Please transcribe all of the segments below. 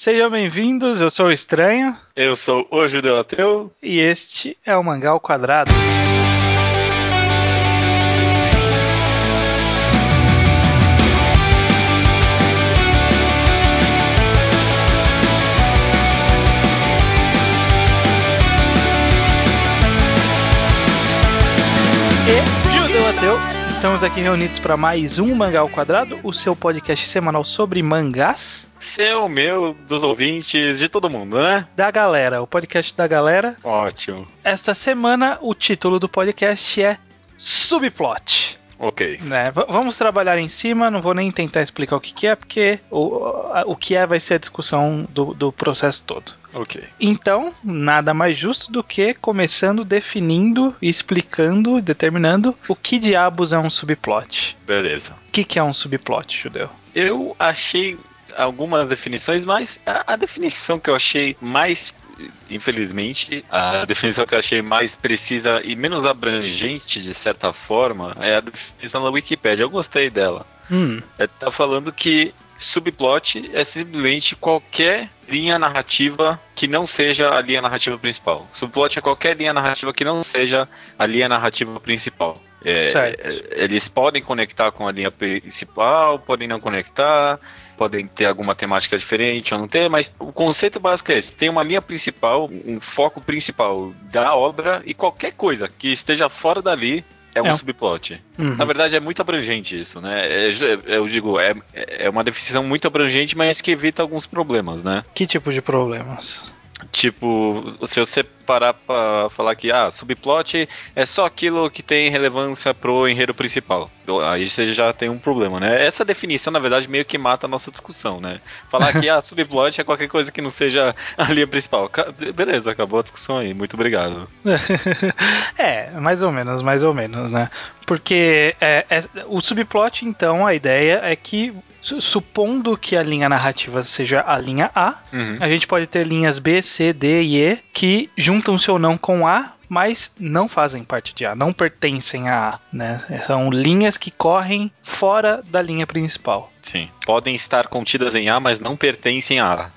Sejam bem-vindos, eu sou o Estranho. Eu sou o Judeu Ateu. E este é o Mangá ao Quadrado. E estamos aqui reunidos para mais um Mangá ao Quadrado, o seu podcast semanal sobre mangás. Seu, meu, dos ouvintes, de todo mundo, né? Da galera, o podcast da galera. Ótimo. Esta semana, o título do podcast é Subplot. Ok. Né? Vamos trabalhar em cima, não vou nem tentar explicar o que, que é, porque o, o que é vai ser a discussão do, do processo todo. Ok. Então, nada mais justo do que começando definindo, explicando, determinando o que diabos é um subplot. Beleza. O que, que é um subplot, Judeu? Eu achei algumas definições, mas a, a definição que eu achei mais. Infelizmente, a definição que eu achei mais precisa e menos abrangente, de certa forma, é a definição da Wikipédia. Eu gostei dela. Hum, É, tá falando que subplot é simplesmente qualquer linha narrativa que não seja a linha narrativa principal. Subplot é qualquer linha narrativa que não seja a linha narrativa principal. É, Certo. é, eles podem conectar com a linha principal, podem não conectar, podem ter alguma temática diferente ou não ter, mas o conceito básico é esse: tem uma linha principal, um foco principal da obra e qualquer coisa que esteja fora dali é um É subplot. uhum. Na verdade, é muito abrangente isso, né? É, é- eu digo, é, é uma definição muito abrangente, mas que evita alguns problemas, né? Que tipo de problemas? Tipo, se você parar pra falar que, ah, subplot é só aquilo que tem relevância pro enredo principal. Aí você já tem um problema, né? Essa definição, na verdade, meio que mata a nossa discussão, né? Falar que, ah, subplot é qualquer coisa que não seja a linha principal. Beleza, acabou a discussão aí. Muito obrigado. É, mais ou menos, mais ou menos, né? Porque é, é- o subplot, então, a ideia é que, su- supondo que a linha narrativa seja a linha A, Uhum. a gente pode ter linhas B, C, D e E que juntam-se ou não com A, mas não fazem parte de A, não pertencem a A, né? São linhas que correm fora da linha principal. Sim. Podem estar contidas em A, mas não pertencem a A.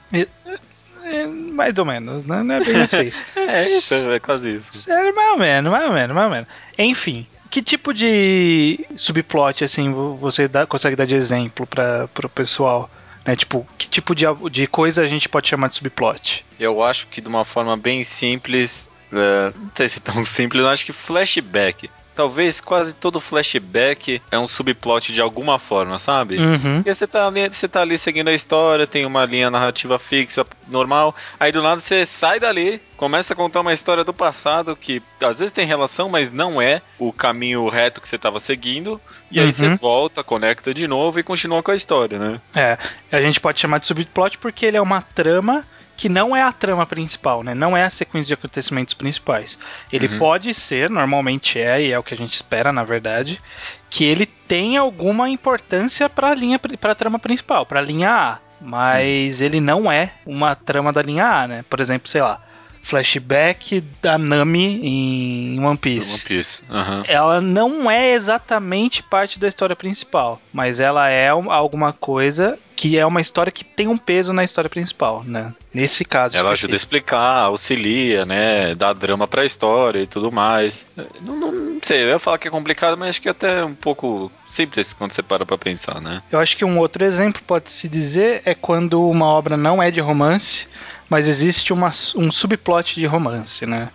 É, mais ou menos, né? Não é bem assim. É isso, é quase isso. Sério, mais ou menos, mais ou menos, mais ou menos. Enfim, que tipo de subplot, assim, vo- você dá- consegue dar de exemplo para o pessoal? Né? Tipo, que tipo de, de coisa a gente pode chamar de subplot? Eu acho que de uma forma bem simples, é, não sei se é tão simples, eu acho que flashback. Talvez quase todo flashback é um subplot de alguma forma, sabe? Uhum. Porque você tá, ali, você tá ali seguindo a história, tem uma linha narrativa fixa, normal, aí do nada você sai dali, começa a contar uma história do passado que às vezes tem relação, mas não é o caminho reto que você tava seguindo, e aí Uhum. você volta, conecta de novo e continua com a história, né? É, a gente pode chamar de subplot porque ele é uma trama que não é a trama principal, né? Não é a sequência de acontecimentos principais. Ele Uhum. pode ser, normalmente é, e é o que a gente espera, na verdade, que ele tem alguma importância para a linha para a trama principal, para a linha A, mas ele não é uma trama da linha A, né? Por exemplo, sei lá, flashback da Nami em One Piece One Piece. Aham. ela não é exatamente parte da história principal, mas ela é um- alguma coisa que é uma história que tem um peso na história principal, né? Nesse caso. Ela ajuda a específico. explicar, auxilia, né? Dá drama pra história e tudo mais. Não, não, não sei, eu ia falar que é complicado, mas acho que é até um pouco simples quando você para pra pensar, né? Eu acho que um outro exemplo pode se dizer é quando uma obra não é de romance, mas existe uma, um subplot de romance, né?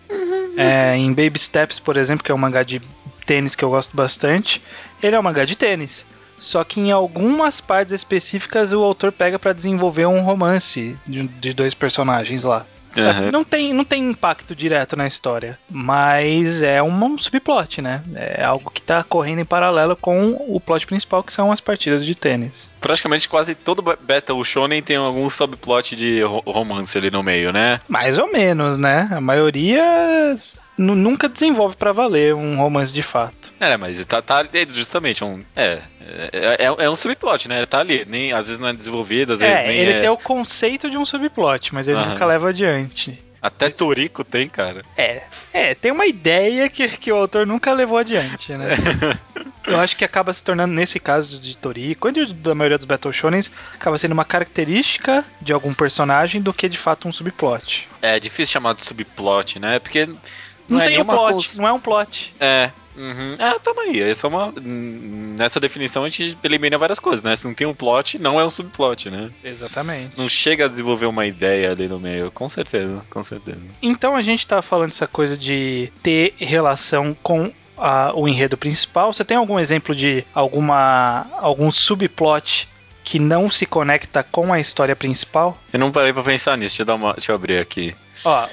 É, em Baby Steps, por exemplo, que é um mangá de tênis que eu gosto bastante, ele é um mangá de tênis. Só que em algumas partes específicas o autor pega pra desenvolver um romance de, de dois personagens lá. Uhum. Não, tem, não tem impacto direto na história, mas é um, subplot, né? É algo que tá correndo em paralelo com o plot principal, que são as partidas de tênis. Praticamente quase todo Battle Shonen tem algum subplot de ro- romance ali no meio, né? Mais ou menos, né? A maioria nunca desenvolve pra valer um romance de fato. É, mas tá, tá ali justamente um. É, é, é, é um subplot, né? Tá ali. Nem, às vezes não é desenvolvido, às vezes É, nem ele é. tem o conceito de um subplot, mas ele Aham. nunca leva adiante. Até Toriko tem, cara. É, é, tem uma ideia que, que o autor nunca levou adiante, né? Eu acho que acaba se tornando, nesse caso de Toriko, e da maioria dos Battle Shonens, acaba sendo uma característica de algum personagem do que de fato um subplot. É difícil chamar de subplot, né? Porque. Não, não é tem um plot, cons... não é um plot. É, Uhum. Ah, tamo aí. Essa é uma. Nessa definição a gente elimina várias coisas, né? Se não tem um plot, não é um subplot, né? Exatamente. Não chega a desenvolver uma ideia ali no meio. Com certeza, com certeza. Então a gente tá falando essa coisa de ter relação com a, o enredo principal. Você tem algum exemplo de alguma algum subplot que não se conecta com a história principal? Eu não parei pra pensar nisso. Deixa eu, dar uma, deixa eu abrir aqui. Ó,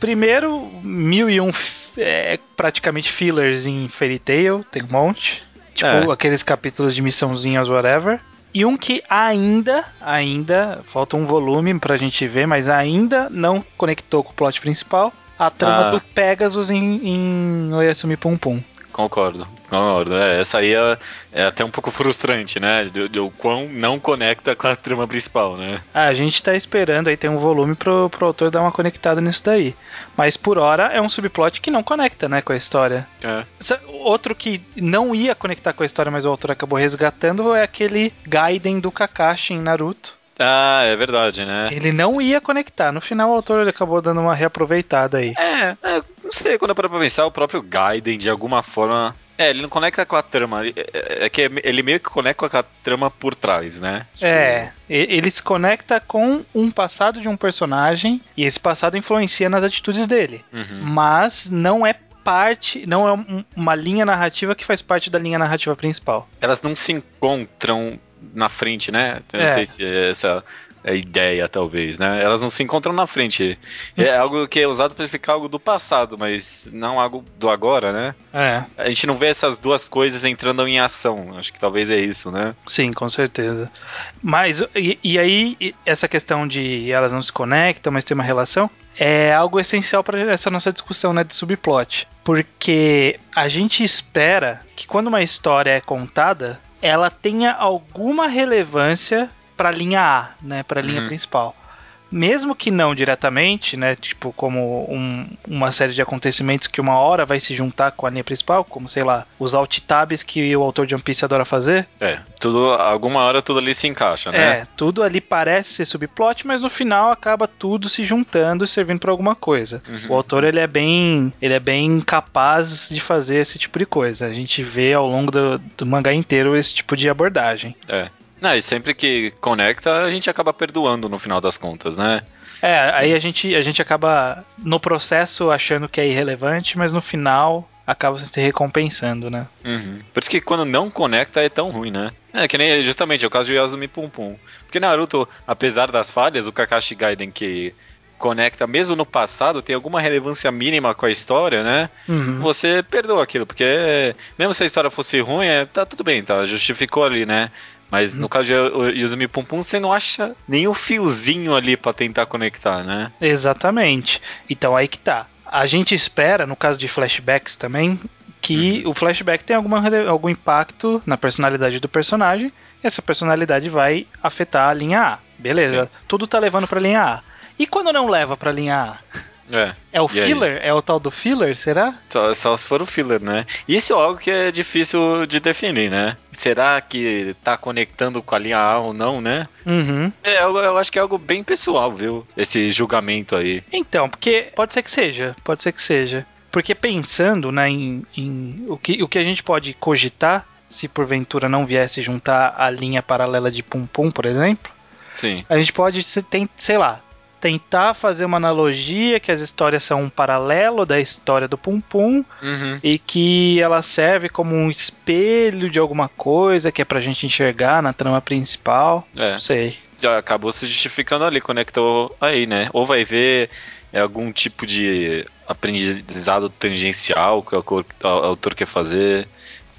primeiro, mil e um é, praticamente fillers em Fairy Tail, tem um monte. Tipo, é. aqueles capítulos de missãozinhas, whatever. E um que ainda, ainda, falta um volume pra gente ver, mas ainda não conectou com o plot principal. A trama ah. do Pegasus em, em Oyasumi Pum Pum. Concordo, concordo. É, essa aí é, é, até um pouco frustrante, né? De, de, o quão não conecta com a trama principal, né? Ah, a gente tá esperando aí, tem um volume pro, pro autor dar uma conectada nisso daí. Mas por hora é um subplot que não conecta, né, com a história. É. Outro que não ia conectar com a história, mas o autor acabou resgatando é aquele Gaiden do Kakashi em Naruto ah, é verdade, né? Ele não ia conectar. No final, o autor acabou dando uma reaproveitada aí. É, é não sei, quando eu paro pra pensar, o próprio Gaiden, de alguma forma. É, ele não conecta com a trama. É, é que ele meio que conecta com a trama por trás, né? Tipo... É, ele se conecta com um passado de um personagem e esse passado influencia nas atitudes dele. Uhum. Mas não é parte, não é uma linha narrativa que faz parte da linha narrativa principal. Elas não se encontram na frente, né? Eu não é. sei se é essa a ideia, talvez, né? Elas não se encontram na frente. É algo que é usado para explicar algo do passado, mas não algo do agora, né? É. A gente não vê essas duas coisas entrando em ação. Acho que talvez é isso, né? Sim, com certeza. Mas, e, e aí, essa questão de elas não se conectam, mas tem uma relação, é algo essencial para essa nossa discussão né, de subplot. Porque a gente espera que quando uma história é contada, ela tenha alguma relevância para a linha A, né, para a linha uhum. principal mesmo que não diretamente, né? Tipo, como um, uma série de acontecimentos que uma hora vai se juntar com a linha principal, como, sei lá, os alt tabs que o autor de One Piece adora fazer. É, tudo, alguma hora tudo ali se encaixa, né? É, tudo ali parece ser subplot, mas no final acaba tudo se juntando e servindo para alguma coisa. Uhum. O autor, ele é bem, ele é bem capaz de fazer esse tipo de coisa. A gente vê ao longo do, do mangá inteiro esse tipo de abordagem. É. Não, e sempre que conecta, a gente acaba perdoando no final das contas, né? É, aí a gente, a gente acaba no processo achando que é irrelevante, mas no final acaba se recompensando, né? Uhum. Por isso que quando não conecta é tão ruim, né? É que nem justamente é o caso de Yasumi Pum Pum. Porque Naruto, apesar das falhas, o Kakashi Gaiden que conecta, mesmo no passado, tem alguma relevância mínima com a história, né? Uhum. Você perdoa aquilo, porque mesmo se a história fosse ruim, é, tá tudo bem, tá? Justificou ali, né? Mas no caso de Yuzumi Pum Pum, você não acha nenhum fiozinho ali para tentar conectar, né? Exatamente. Então aí que tá. A gente espera, no caso de flashbacks também, que uhum. o flashback tem alguma, algum impacto na personalidade do personagem. E essa personalidade vai afetar a linha A. Beleza. Sim. Tudo tá levando pra linha A. E quando não leva pra linha A? É. É o filler? Aí? É o tal do filler, será? Só, só se for o filler, né? Isso é algo que é difícil de definir, né? Será que tá conectando com a linha A ou não, né? Uhum. É, eu, eu acho que é algo bem pessoal, viu? Esse julgamento aí. Então, porque pode ser que seja, pode ser que seja. Porque pensando né, em, em o, que, o que a gente pode cogitar, se porventura não viesse juntar a linha paralela de Pum Pum, por exemplo, Sim. a gente pode, tem, sei lá, tentar fazer uma analogia que as histórias são um paralelo da história do Pum Pum uhum. e que ela serve como um espelho de alguma coisa que é pra gente enxergar na trama principal. É. Não sei. Já acabou se justificando ali, conectou aí, né? Ou vai ver é, algum tipo de aprendizado tangencial que o autor quer fazer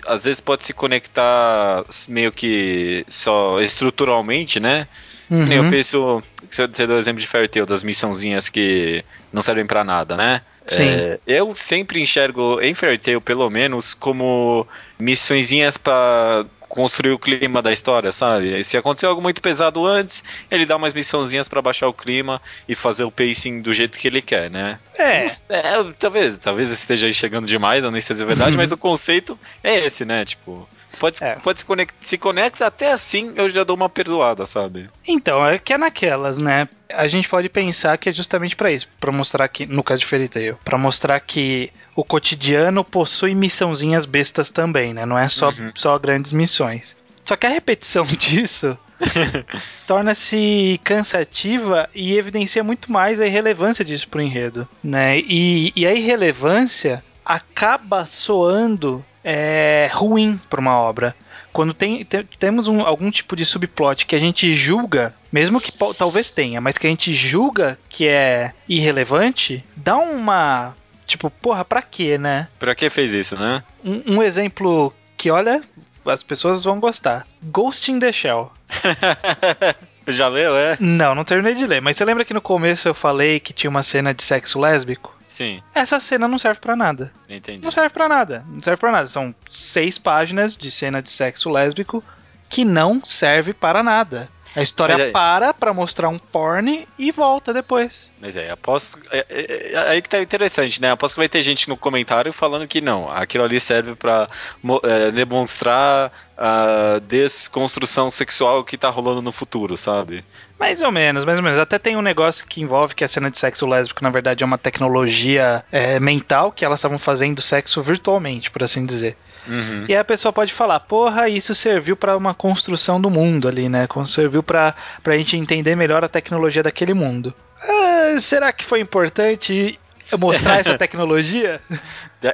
às vezes pode se conectar meio que só estruturalmente, né? Uhum. Eu penso, você deu o exemplo de Fairy Tail, das missãozinhas que não servem para nada, né? Sim. É, eu sempre enxergo em Fairy Tail, pelo menos, como missõezinhas para construir o clima da história, sabe? Se aconteceu algo muito pesado antes, ele dá umas missãozinhas para baixar o clima e fazer o pacing do jeito que ele quer, né? É. é talvez, talvez esteja chegando demais, não nem sei se é verdade, mas o conceito é esse, né? Tipo, Pode, É. pode se, conectar, se conecta até assim, eu já dou uma perdoada, sabe? Então, é que é naquelas, né? A gente pode pensar que é justamente pra isso, Pra mostrar que, no caso de Fairy Tail, pra mostrar que o cotidiano possui missãozinhas bestas também, né? Não é só, Uhum. só grandes missões. Só que a repetição disso torna-se cansativa e evidencia muito mais a irrelevância disso pro enredo, né? E, e a irrelevância acaba soando é, ruim pra uma obra. Quando tem, te- temos um- algum tipo de subplot que a gente julga, mesmo que talvez tenha, mas que a gente julga que é irrelevante, dá uma. Tipo, porra, pra quê, né? Pra que fez isso, né? Um, um exemplo que, olha, as pessoas vão gostar: Ghost in the Shell. já leu, é? Não, não terminei de ler, mas você lembra que no começo eu falei que tinha uma cena de sexo lésbico? Sim, Essa cena não serve pra nada. entendi. Não serve pra nada. Não serve pra nada. São seis páginas de cena de sexo lésbico que não serve para nada. A história é- para pra mostrar um porn e volta depois. Mas é, aposto. É, é- é aí que tá interessante, né? Aposto que vai ter gente no comentário falando que não, aquilo ali serve pra mo- é, demonstrar a desconstrução sexual que tá rolando no futuro, sabe? Mais ou menos, mais ou menos. Até tem um negócio que envolve que a cena de sexo lésbico, na verdade, é uma tecnologia é, mental que elas estavam fazendo sexo virtualmente, por assim dizer. Uhum. E aí a pessoa pode falar, porra, isso serviu pra uma construção do mundo ali, né? Como Serviu pra pra gente entender melhor a tecnologia daquele mundo. Ah, será que foi importante mostrar essa tecnologia?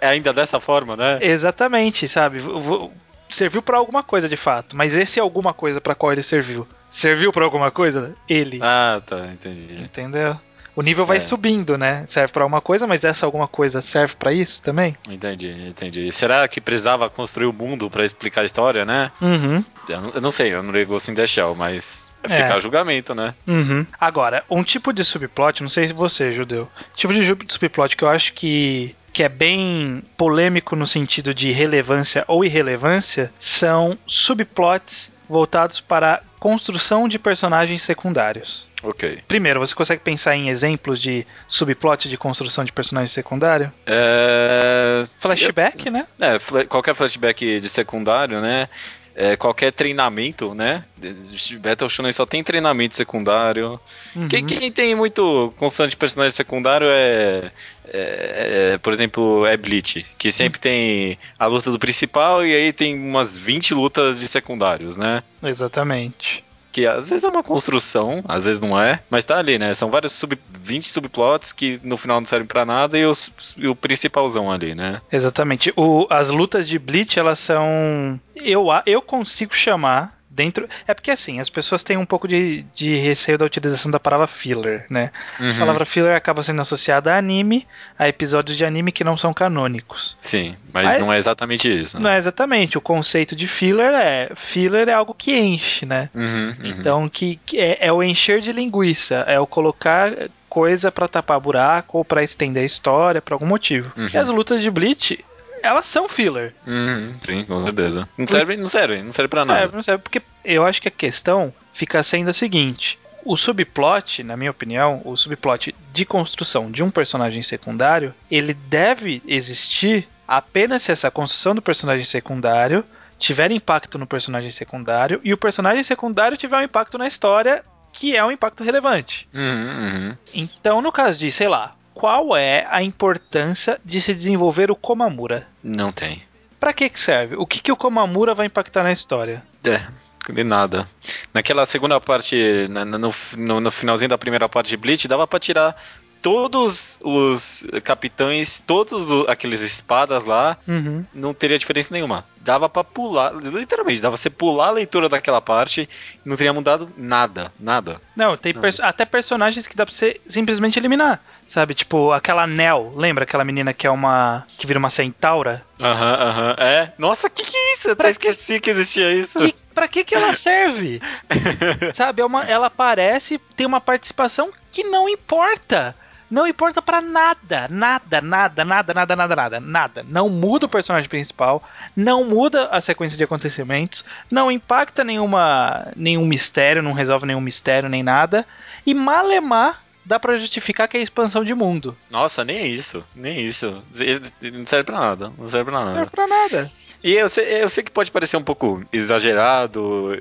Ainda dessa forma, né? Exatamente, sabe? Serviu pra alguma coisa de fato, mas esse é alguma coisa pra qual ele serviu. Serviu pra alguma coisa? Ele. Ah, tá, entendi. Entendeu? O nível vai É. subindo, né? Serve pra alguma coisa, mas essa alguma coisa serve pra isso também? Entendi, entendi. Será que precisava construir o mundo pra explicar a história, né? Uhum. Eu não, eu não sei, eu não li Ghost in the Shell, mas É. fica a julgamento, né? Uhum. Agora, um tipo de subplot, não sei se você, judeu, tipo de subplot que eu acho que, que é bem polêmico no sentido de relevância ou irrelevância são subplots voltados para a construção de personagens secundários. Ok. Primeiro, você consegue pensar em exemplos de subplot de construção de personagem secundário? É... Flashback, né? É, qualquer flashback de secundário, né? É, qualquer treinamento, né? Battle Shonen só tem treinamento secundário. Uhum. Quem, quem tem muito constante personagem secundário é, é- é, por exemplo, é Bleach, que sempre tem a luta do principal e aí tem umas 20 lutas de secundários, né? Exatamente. Que às vezes é uma construção, às vezes não é, mas tá ali, né? São vários sub, 20 subplots que no final não servem pra nada e, os- e o principalzão ali, né? Exatamente. O, as lutas de Bleach, elas são. Eu, eu consigo chamar dentro. É porque assim, as pessoas têm um pouco de, de receio da utilização da palavra filler, né? Uhum. A palavra filler acaba sendo associada a anime, a episódios de anime que não são canônicos. Sim, mas Aí- não é exatamente isso. Não Né? é exatamente. O conceito de filler é. Filler é algo que enche, né? Uhum, uhum. Então, que, que é, é o encher de linguiça, é o colocar coisa pra tapar buraco ou pra estender a história por algum motivo. Uhum. E as lutas de Bleach, elas são filler. Uhum, sim, com certeza. Não serve, não serve, não serve pra Não serve, nada. não serve, porque eu acho que a questão fica sendo a seguinte. O subplot, na minha opinião, o subplot de construção de um personagem secundário, ele deve existir apenas se essa construção do personagem secundário tiver impacto no personagem secundário e o personagem secundário tiver um impacto na história que é um impacto relevante. Uhum, uhum. Então, no caso de, sei lá, qual é a importância de se desenvolver o Komamura? Não tem. Pra que que serve? O que que o Komamura vai impactar na história? É, de nada. Naquela segunda parte, no, no, no finalzinho da primeira parte de Bleach, dava pra tirar todos os capitães, todos aqueles espadas lá, Uhum. não teria diferença nenhuma. Dava pra pular, literalmente, dava pra você pular a leitura daquela parte e não teria mudado nada, nada. Não, tem perso- até personagens que dá pra você simplesmente eliminar. Sabe, tipo, aquela Nell, lembra aquela menina que é uma. que vira uma centaura? Aham, aham, é. Nossa, que que é isso? Eu até Pra esqueci que existia isso. Que, pra que que ela serve? Sabe, é uma, ela aparece, tem uma participação que não importa. Não importa pra nada, nada, nada, nada, nada, nada, nada, nada. Não muda o personagem principal, não muda a sequência de acontecimentos, não impacta nenhuma, nenhum mistério, não resolve nenhum mistério nem nada. E Malemar dá para justificar que é expansão de mundo. Nossa, nem isso. Nem isso. Não serve pra nada. Não serve pra nada. Não serve pra nada. E eu sei, eu sei que pode parecer um pouco exagerado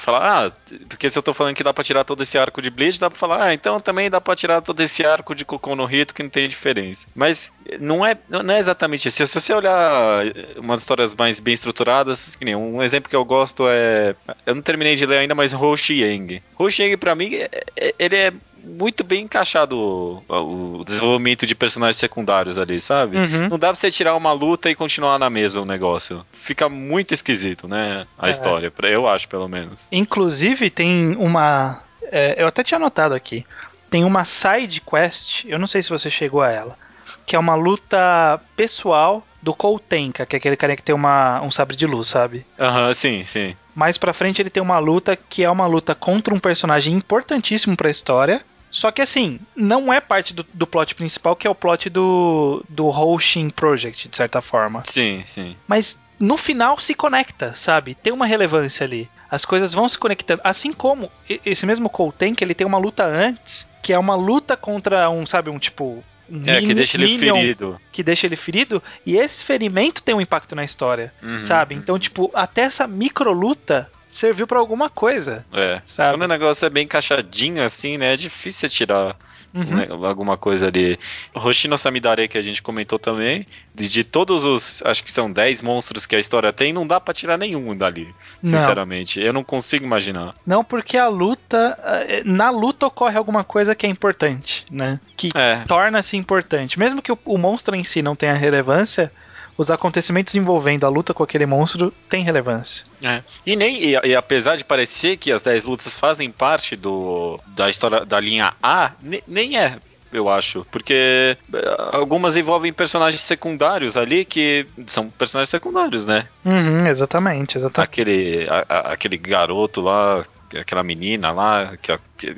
falar, ah, porque se eu tô falando que dá pra tirar todo esse arco de Bleach, dá pra falar, ah, então também dá pra tirar todo esse arco de Cocô no Rito que não tem diferença. Mas não é, não é exatamente isso. Se você olhar umas histórias mais bem estruturadas, que nem um exemplo que eu gosto é. Eu não terminei de ler ainda, mas Hoshi Yang. Hoshi Yang, pra mim, é, é, ele é muito bem encaixado o, o, desenvolvimento de personagens secundários ali, sabe? Uhum. Não dá pra você tirar uma luta e continuar na mesa o negócio. Fica muito esquisito, né? A é. história, eu acho, pelo menos. Inclusive, tem uma. É, eu até tinha anotado aqui. Tem uma side quest, eu não sei se você chegou a ela, que é uma luta pessoal do Koutenka, que é aquele cara que tem uma, um sabre de luz, sabe? Aham, uhum, sim, sim. Mais pra frente ele tem uma luta que é uma luta contra um personagem importantíssimo pra história, só que assim, não é parte do, do plot principal, que é o plot do, do Hoshin Project, de certa forma. Sim, sim. Mas no final se conecta, sabe? Tem uma relevância ali. As coisas vão se conectando. Assim como esse mesmo que ele tem uma luta antes, que é uma luta contra um, sabe, um tipo. Um é, que deixa ele ferido. Que deixa ele ferido. E esse ferimento tem um impacto na história, uhum, sabe? Então, uhum. tipo, até essa micro luta serviu para alguma coisa. É. Sabe? Quando o negócio é bem encaixadinho assim, né? É difícil tirar Uhum. alguma coisa ali. Hoshino Samidare, que a gente comentou também, de, de, todos os, acho que são 10 monstros que a história tem, não dá para tirar nenhum dali, sinceramente. Não. Eu não consigo imaginar. Não, porque a luta, eh, na luta ocorre alguma coisa que é importante, né? Que é. torna-se importante. Mesmo que o, o monstro em si não tenha relevância, os acontecimentos envolvendo a luta com aquele monstro têm relevância. É. E nem e, e, apesar de parecer que as 10 lutas fazem parte do, da história da linha A, ne, nem é eu acho. Porque eh, algumas envolvem personagens secundários ali que são personagens secundários, né? Uhum, exatamente, exatamente. Aquele, a, a, aquele garoto lá aquela menina lá, que,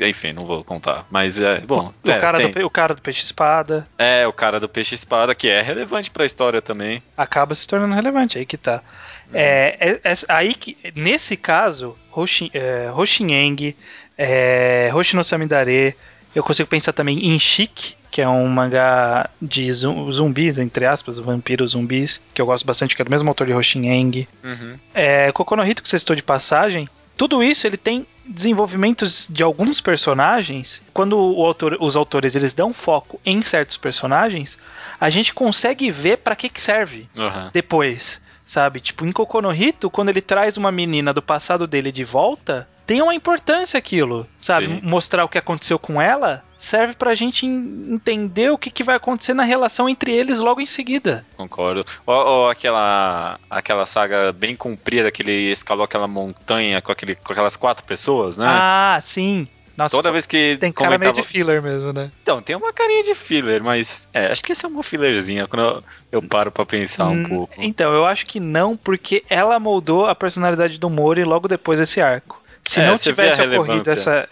enfim, não vou contar. Mas é, bom. O, é, cara, do, o cara do peixe-espada. É, o cara do peixe-espada, que é relevante pra história também. Acaba se tornando relevante, aí que tá. É, é, é, aí que, nesse caso, Hoshin, é, Hoshinyang, é, Hoshino Samidare, eu consigo pensar também em Chic, que é um mangá de zumbis, entre aspas, vampiros zumbis, que eu gosto bastante, que é do mesmo autor de Hoshinyang. Uhum. É, Kokonohito, que você citou de passagem, tudo isso ele tem desenvolvimentos de alguns personagens. Quando autor, os autores eles dão foco em certos personagens, a gente consegue ver para que, que serve uhum. depois, sabe? Tipo, em Kokonohito, quando ele traz uma menina do passado dele de volta, tem uma importância aquilo, sabe? Sim. Mostrar o que aconteceu com ela serve pra gente entender o que, que vai acontecer na relação entre eles logo em seguida. Concordo. Ou, ou, aquela, aquela saga bem comprida que ele escalou aquela montanha com, aquele, com aquelas quatro pessoas, né? Ah, sim. Nossa, Toda vez que tem cara comentava... meio de filler mesmo, né? Então, tem uma carinha de filler, mas é, acho que esse é uma fillerzinha quando eu, eu paro para pensar um hum, pouco. Então, eu acho que não, porque ela moldou a personalidade do Mori logo depois desse arco. Se é, não tivesse ocorrido essa.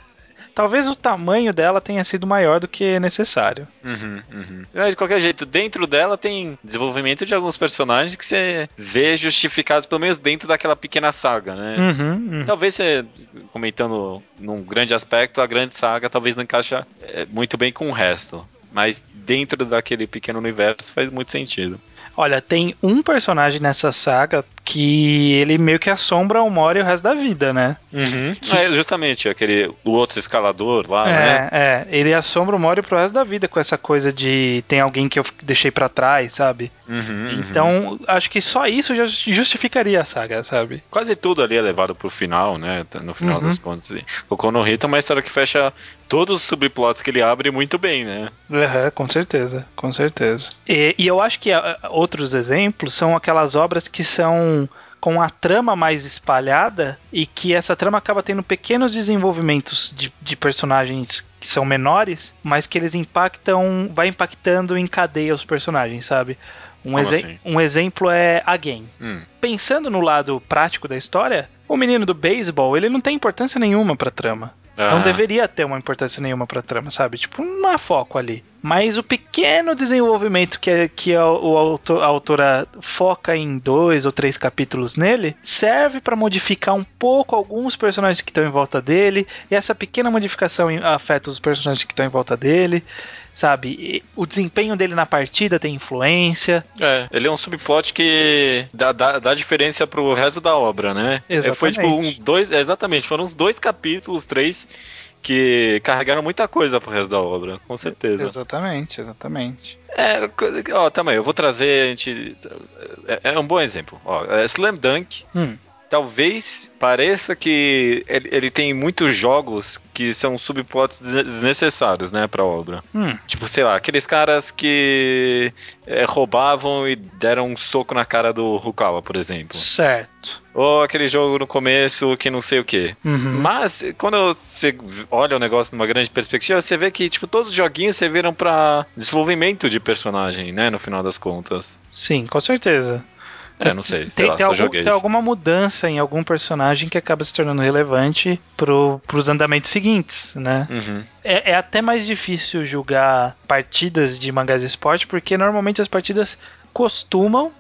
Talvez o tamanho dela tenha sido maior do que necessário. Uhum, uhum. Mas, de qualquer jeito, dentro dela tem desenvolvimento de alguns personagens que você vê justificados, pelo menos dentro daquela pequena saga, né? Uhum, uhum. Talvez você, comentando num grande aspecto, a grande saga talvez não encaixa é, muito bem com o resto. Mas dentro daquele pequeno universo faz muito sentido. Olha, tem um personagem nessa saga que ele meio que assombra o Mori o resto da vida, né? Uhum. Que... É, justamente, aquele o outro escalador lá, é, né? É, ele assombra o Mori pro resto da vida com essa coisa de tem alguém que eu deixei para trás, sabe? Uhum, uhum. então, uhum. acho que só isso já justificaria a saga, sabe? Quase tudo ali é levado pro final, né? No final das uhum. contas. O Konohito é uma história que fecha todos os subplots que ele abre muito bem, né? Uhum, com certeza, com certeza. E, e eu acho que a, outros exemplos são aquelas obras que são com a trama mais espalhada e que essa trama acaba tendo pequenos desenvolvimentos de, de personagens que são menores, mas que eles impactam, vai impactando em cadeia os personagens, sabe? Um, exe assim? um exemplo é a Game. Hum. Pensando no lado prático da história, o menino do beisebol, ele não tem importância nenhuma pra trama. Ah. Não deveria ter uma importância nenhuma pra trama, sabe? Tipo, não há foco ali. Mas o pequeno desenvolvimento que, é, que a, o autor, a autora foca em dois ou três capítulos nele serve para modificar um pouco alguns personagens que estão em volta dele. E essa pequena modificação afeta os personagens que estão em volta dele sabe? O desempenho dele na partida tem influência. É, ele é um subplot que dá, dá, dá diferença pro resto da obra, né? Exatamente. Foi tipo um, dois, exatamente, foram uns dois capítulos, três que carregaram muita coisa pro resto da obra, com certeza. Exatamente, exatamente. É, ó, também, eu vou trazer, a gente, é, é um bom exemplo. Ó, é Slam Dunk, hum talvez pareça que ele, ele, tem muitos jogos que são subplots desnecessários, né, pra obra. Hum. Tipo, sei lá, aqueles caras que é, roubavam e deram um soco na cara do Rukawa, por exemplo. Certo. Ou aquele jogo no começo que não sei o que. Uhum. Mas, quando você olha o negócio numa grande perspectiva, você vê que, tipo, todos os joguinhos serviram para desenvolvimento de personagem, né, no final das contas. Sim, com certeza. É, não sei. Tem, lá, tem, algum, tem alguma mudança em algum personagem que acaba se tornando relevante pro, pros andamentos seguintes, né? Uhum. É, é, até mais difícil julgar partidas de mangás de esporte, porque normalmente as partidas costumam,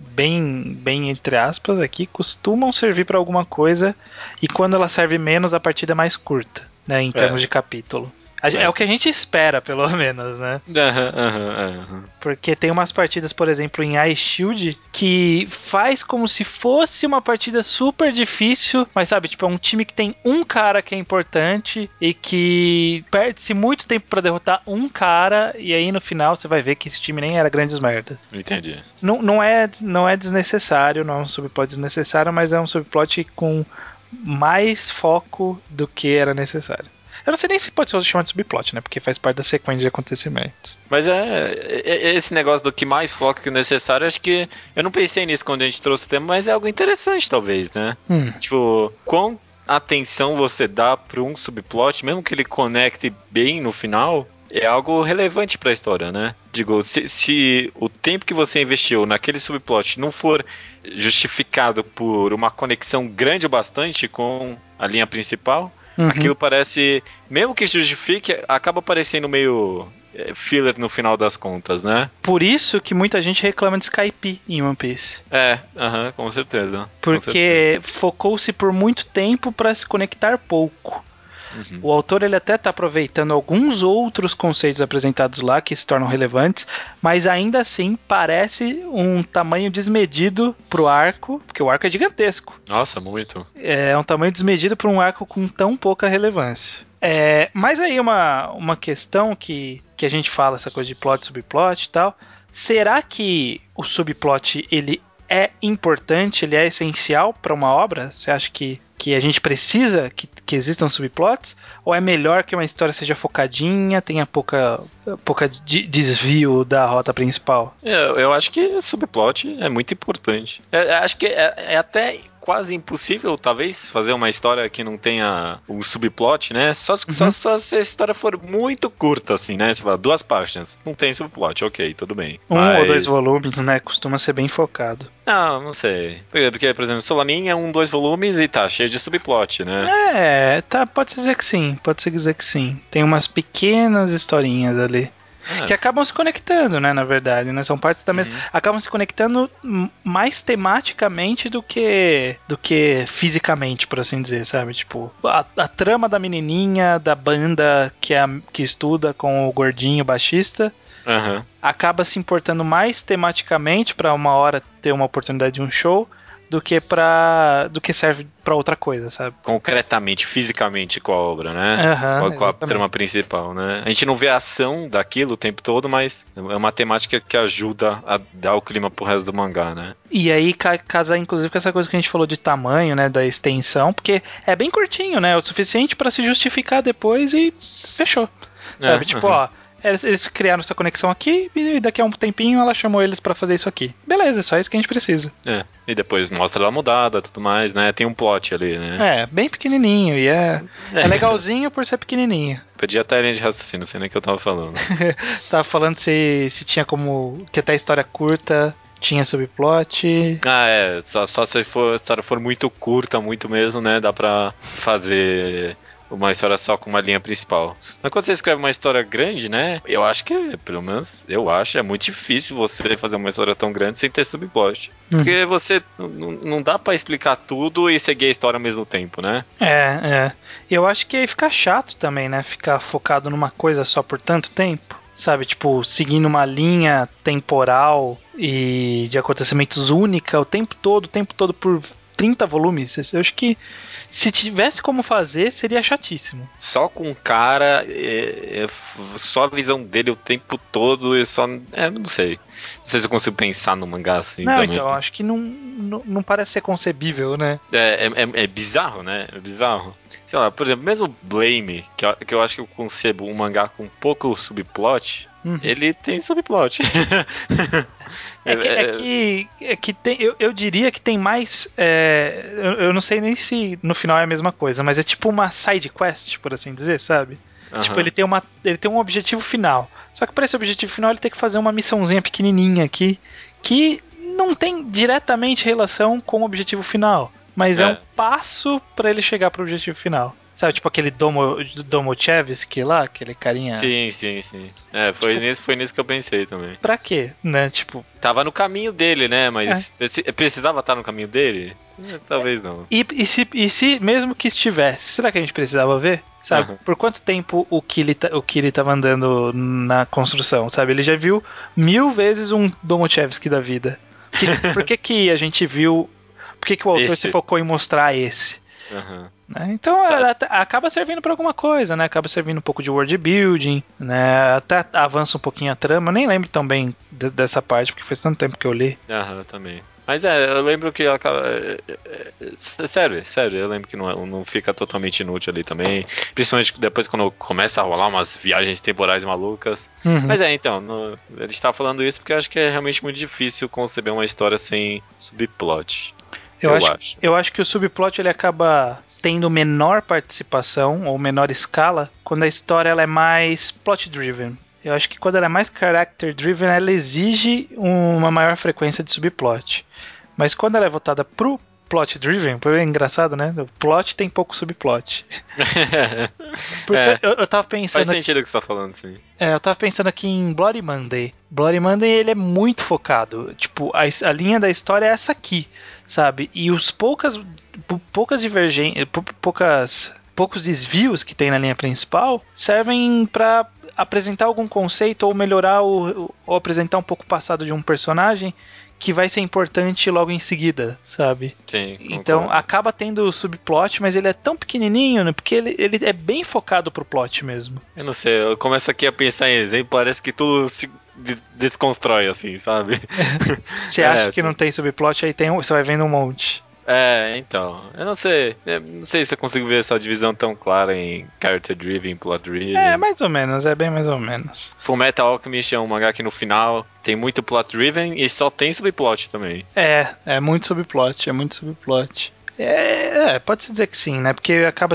bem, bem entre aspas aqui, costumam servir para alguma coisa, e quando ela serve menos, a partida é mais curta, né? Em é. termos de capítulo. É. é. o que a gente espera, pelo menos, né? Uhum, uhum, uhum. Porque tem umas partidas, por exemplo, em Ice Shield, que faz como se fosse uma partida super difícil, mas sabe, tipo, é um time que tem um cara que é importante e que perde-se muito tempo para derrotar um cara, e aí no final você vai ver que esse time nem era grandes merda. Entendi. Não, não, é, não é desnecessário, não é um subplot desnecessário, mas é um subplot com mais foco do que era necessário. Eu não sei nem se pode ser chamado de subplot, né? Porque faz parte da sequência de acontecimentos. Mas é, é, é esse negócio do que mais foco que necessário, acho que eu não pensei nisso quando a gente trouxe o tema, mas é algo interessante, talvez, né? Hum. Tipo, quão atenção você dá para um subplot, mesmo que ele conecte bem no final, é algo relevante para a história, né? Digo, se, se, o tempo que você investiu naquele subplot não for justificado por uma conexão grande o bastante com a linha principal, Uhum. Aquilo parece, mesmo que justifique, acaba parecendo meio é, filler no final das contas, né? Por isso que muita gente reclama de Skype em One Piece. É, uhum, com certeza. Porque focou-se por muito tempo para se conectar pouco. Uhum. O autor ele até está aproveitando alguns outros conceitos apresentados lá que se tornam relevantes, mas ainda assim parece um tamanho desmedido pro arco, porque o arco é gigantesco. Nossa, muito. É um tamanho desmedido para um arco com tão pouca relevância. É, mas aí uma, uma questão que, que a gente fala, essa coisa de plot, subplot e tal. Será que o subplot ele é importante, ele é essencial para uma obra? Você acha que que a gente precisa que, que existam subplots? Ou é melhor que uma história seja focadinha, tenha pouca, pouca de, desvio da rota principal? Eu, eu acho que subplot é muito importante. É, acho que é, é até quase impossível, talvez, fazer uma história que não tenha um subplot, né? Só, uhum. só, só, se a história for muito curta, assim, né? Sei lá, duas páginas. Não tem subplot, ok, tudo bem. Um Mas... ou dois volumes, né? Costuma ser bem focado. Não, não sei. Porque, por exemplo, Solanin é um, dois volumes e tá cheio de subplot, né? É, tá, pode dizer que sim. Pode ser dizer que sim. Tem umas pequenas historinhas ali. Ah. Que acabam se conectando, né, na verdade, né? São partes da mesma. Uhum. Acabam se conectando mais tematicamente do que do que fisicamente, por assim dizer, sabe? Tipo, a, a trama da menininha da banda que, é, que estuda com o gordinho baixista. Uhum. Acaba se importando mais tematicamente para uma hora ter uma oportunidade de um show do que para do que serve para outra coisa, sabe? Concretamente, fisicamente com a obra, né? Uhum, com, a, com a trama principal, né? A gente não vê a ação daquilo o tempo todo, mas é uma temática que ajuda a dar o clima pro resto do mangá, né? E aí casar inclusive com essa coisa que a gente falou de tamanho, né, da extensão, porque é bem curtinho, né? É o suficiente para se justificar depois e fechou. Sabe? É, tipo, uhum. ó, eles, eles, criaram essa conexão aqui e daqui a um tempinho ela chamou eles para fazer isso aqui. Beleza, é só isso que a gente precisa. É. E depois mostra ela mudada tudo mais, né? Tem um plot ali, né? É, bem pequenininho e é, é. é legalzinho por ser pequenininho. Perdi até a linha de raciocínio, não sei nem o que eu tava falando. Você tava falando se, se tinha como. que até a história curta tinha subplot. Ah, é. Só, só se for, a história for muito curta, muito mesmo, né? Dá pra fazer uma história só com uma linha principal. Mas quando você escreve uma história grande, né? Eu acho que, pelo menos, eu acho, é muito difícil você fazer uma história tão grande sem ter subplot. Hum. Porque você não dá para explicar tudo e seguir a história ao mesmo tempo, né? É, é. Eu acho que aí fica chato também, né? Ficar focado numa coisa só por tanto tempo sabe? Tipo, seguindo uma linha temporal e de acontecimentos única o tempo todo, o tempo todo por 30 volumes. Eu acho que se tivesse como fazer, seria chatíssimo. Só com o cara, é, é, só a visão dele o tempo todo e só. É, não sei. Não sei se eu consigo pensar no mangá assim. Não, também. então, acho que não, não, não, parece ser concebível, né? É, é, é, é bizarro, né? É bizarro sei lá, por exemplo, mesmo Blame, que eu, que eu acho que eu concebo um mangá com pouco subplot, Uhum. Ele tem subplot. é, que, é, que, é que tem, eu, eu diria que tem mais. É, eu, eu, não sei nem se no final é a mesma coisa, mas é tipo uma side quest, por assim dizer, sabe? Uhum. Tipo, ele tem, uma, ele tem um objetivo final. Só que para esse objetivo final ele tem que fazer uma missãozinha pequenininha aqui que não tem diretamente relação com o objetivo final, mas é, é um passo para ele chegar para o objetivo final. Sabe, tipo aquele Domo, Domochevsky lá, aquele carinha. Sim, sim, sim. É, foi, tipo, nisso, foi nisso que eu pensei também. Pra quê, né? Tipo. Tava no caminho dele, né? Mas é. precisava estar no caminho dele? É, talvez não. E, e, se, e se, mesmo que estivesse, será que a gente precisava ver? Sabe? Uhum. Por quanto tempo o Kiri, o Kiri tava andando na construção, sabe? Ele já viu mil vezes um Domochevsky da vida. Que, por que, que a gente viu. Por que, que o autor esse. se focou em mostrar esse? Uhum. Né? Então tá. acaba servindo para alguma coisa, né? Acaba servindo um pouco de world building, né? Até avança um pouquinho a trama. Eu nem lembro tão bem de, dessa parte, porque faz tanto tempo que eu li. Aham, também. Mas é, eu lembro que acaba. É, é, é, sério, sério, eu lembro que não, não fica totalmente inútil ali também. Principalmente depois quando começa a rolar umas viagens temporais malucas. Uhum. Mas é, então, no, a gente tá falando isso porque eu acho que é realmente muito difícil conceber uma história sem subplot. Eu, eu acho, acho, Eu acho que o subplot ele acaba tendo menor participação ou menor escala quando a história ela é mais plot driven. Eu acho que quando ela é mais character driven, ela exige uma maior frequência de subplot. Mas quando ela é voltada pro plot driven, é engraçado, né? O plot tem pouco subplot. Porque é, eu, eu tava pensando. Faz sentido o que você tá falando, sim. É, eu tava pensando aqui em Bloody Monday. Bloody Monday ele é muito focado. Tipo, a, a linha da história é essa aqui sabe? E os poucas poucas divergências, poucas poucos desvios que tem na linha principal servem para apresentar algum conceito ou melhorar o, ou apresentar um pouco o passado de um personagem que vai ser importante logo em seguida, sabe? Sim. Então acaba tendo o subplot, mas ele é tão pequenininho, né? Porque ele, ele é bem focado pro plot mesmo. Eu não sei, eu começo aqui a pensar em exemplo, parece que tudo se desconstrói, assim, sabe? Você acha é, que não tem subplot, aí tem, você vai vendo um monte. É, então. Eu não sei. Eu não sei se eu consigo ver essa divisão tão clara em character driven, plot driven. É, mais ou menos, é bem mais ou menos. Full Metal Alchemist é um mangá que no final tem muito plot driven e só tem subplot também. É, é muito subplot, é muito subplot. É, é pode-se dizer que sim, né? Porque acaba,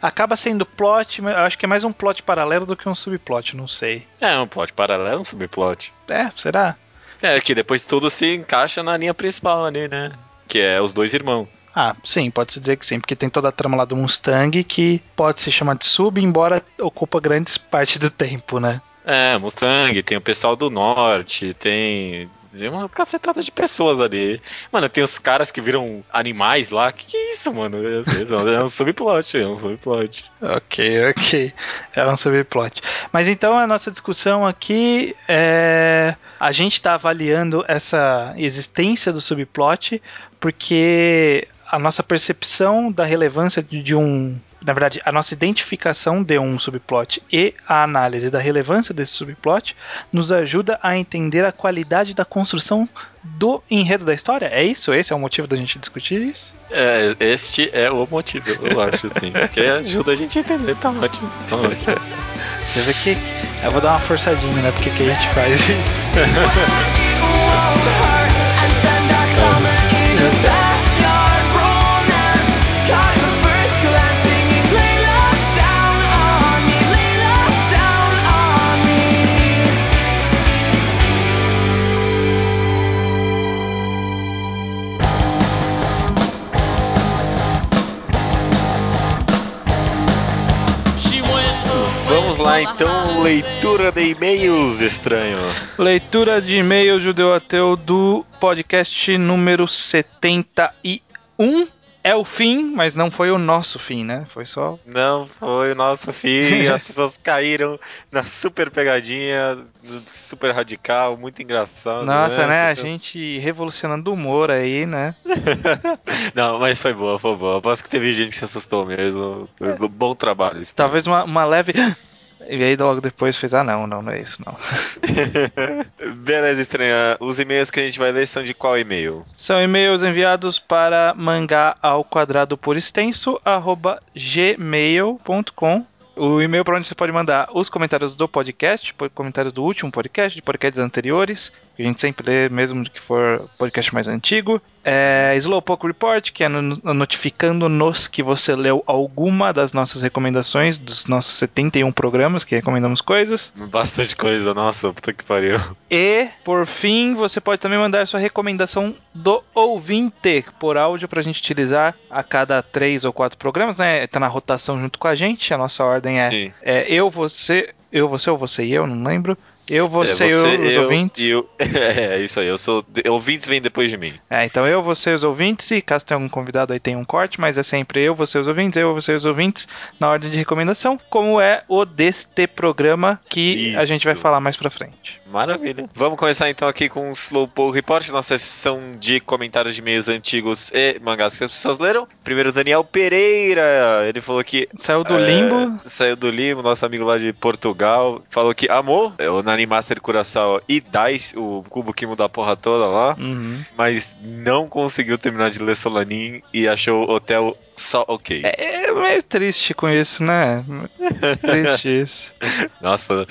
acaba sendo plot, mas eu acho que é mais um plot paralelo do que um subplot, não sei. É, um plot paralelo, um subplot. É, será? É, que depois tudo se encaixa na linha principal ali, né? Que é os dois irmãos. Ah, sim, pode-se dizer que sim, porque tem toda a trama lá do Mustang que pode se chamar de sub, embora ocupa grandes partes do tempo, né? É, Mustang, tem o pessoal do norte, tem tem uma cacetada de pessoas ali. Mano, tem os caras que viram animais lá. Que que é isso, mano? É um subplot, é um subplot. ok, ok. É um subplot. Mas então a nossa discussão aqui é. A gente está avaliando essa existência do subplot porque a nossa percepção da relevância de, de, um. Na verdade, a nossa identificação de um subplot e a análise da relevância desse subplot nos ajuda a entender a qualidade da construção do enredo da história. É isso? Esse é o motivo da gente discutir isso? É, este é o motivo, eu acho, sim. que ajuda a gente a entender, tá ótimo. Tá ótimo. Você vê que. Eu vou dar uma forçadinha, né? Porque que a gente faz isso. então leitura de e-mails, estranho. Leitura de e-mails judeu ateu do podcast número 71 é o fim, mas não foi o nosso fim, né? Foi só. Não foi o nosso fim. As pessoas caíram na super pegadinha, super radical, muito engraçado. Nossa, né? né? A gente revolucionando o humor aí, né? não, mas foi boa, foi boa. Aposto que teve gente que se assustou mesmo. É. Bom trabalho. Talvez uma, uma leve. E aí logo depois fez, ah não, não, não é isso não. Beleza, estranha. Os e-mails que a gente vai ler são de qual e-mail? São e-mails enviados para mangá ao quadrado por extenso, arroba gmail.com o e-mail para onde você pode mandar os comentários do podcast, comentários do último podcast, de podcasts anteriores, que a gente sempre lê, mesmo que for podcast mais antigo. É, Slowpoke Report, que é notificando-nos que você leu alguma das nossas recomendações, dos nossos 71 programas que recomendamos coisas. Bastante coisa, nossa, puta que pariu. E, por fim, você pode também mandar sua recomendação do ouvinte por áudio pra gente utilizar a cada três ou quatro programas, né? Tá na rotação junto com a gente, a nossa ordem é, é eu, você, eu, você ou você e eu, não lembro. Eu, você, é, você eu, os eu, ouvintes. Eu, é, é, isso aí. Eu sou. Ouvintes vêm depois de mim. É, então eu, você, os ouvintes. E caso tenha algum convidado aí, tem um corte, mas é sempre eu, você, os ouvintes, eu, você, os ouvintes, na ordem de recomendação, como é o deste programa que isso. a gente vai falar mais pra frente. Maravilha. Vamos começar então aqui com o Slowpoke Report, nossa sessão de comentários de meios antigos e mangás que as pessoas leram. Primeiro, Daniel Pereira. Ele falou que. Saiu do é, limbo. Saiu do limbo, nosso amigo lá de Portugal. Falou que amou o Nani Master Curaçao e Dice, o cubo que muda a porra toda lá. Uhum. Mas não conseguiu terminar de ler Solanin e achou o hotel só ok. É, é meio triste com isso, né? triste isso. Nossa,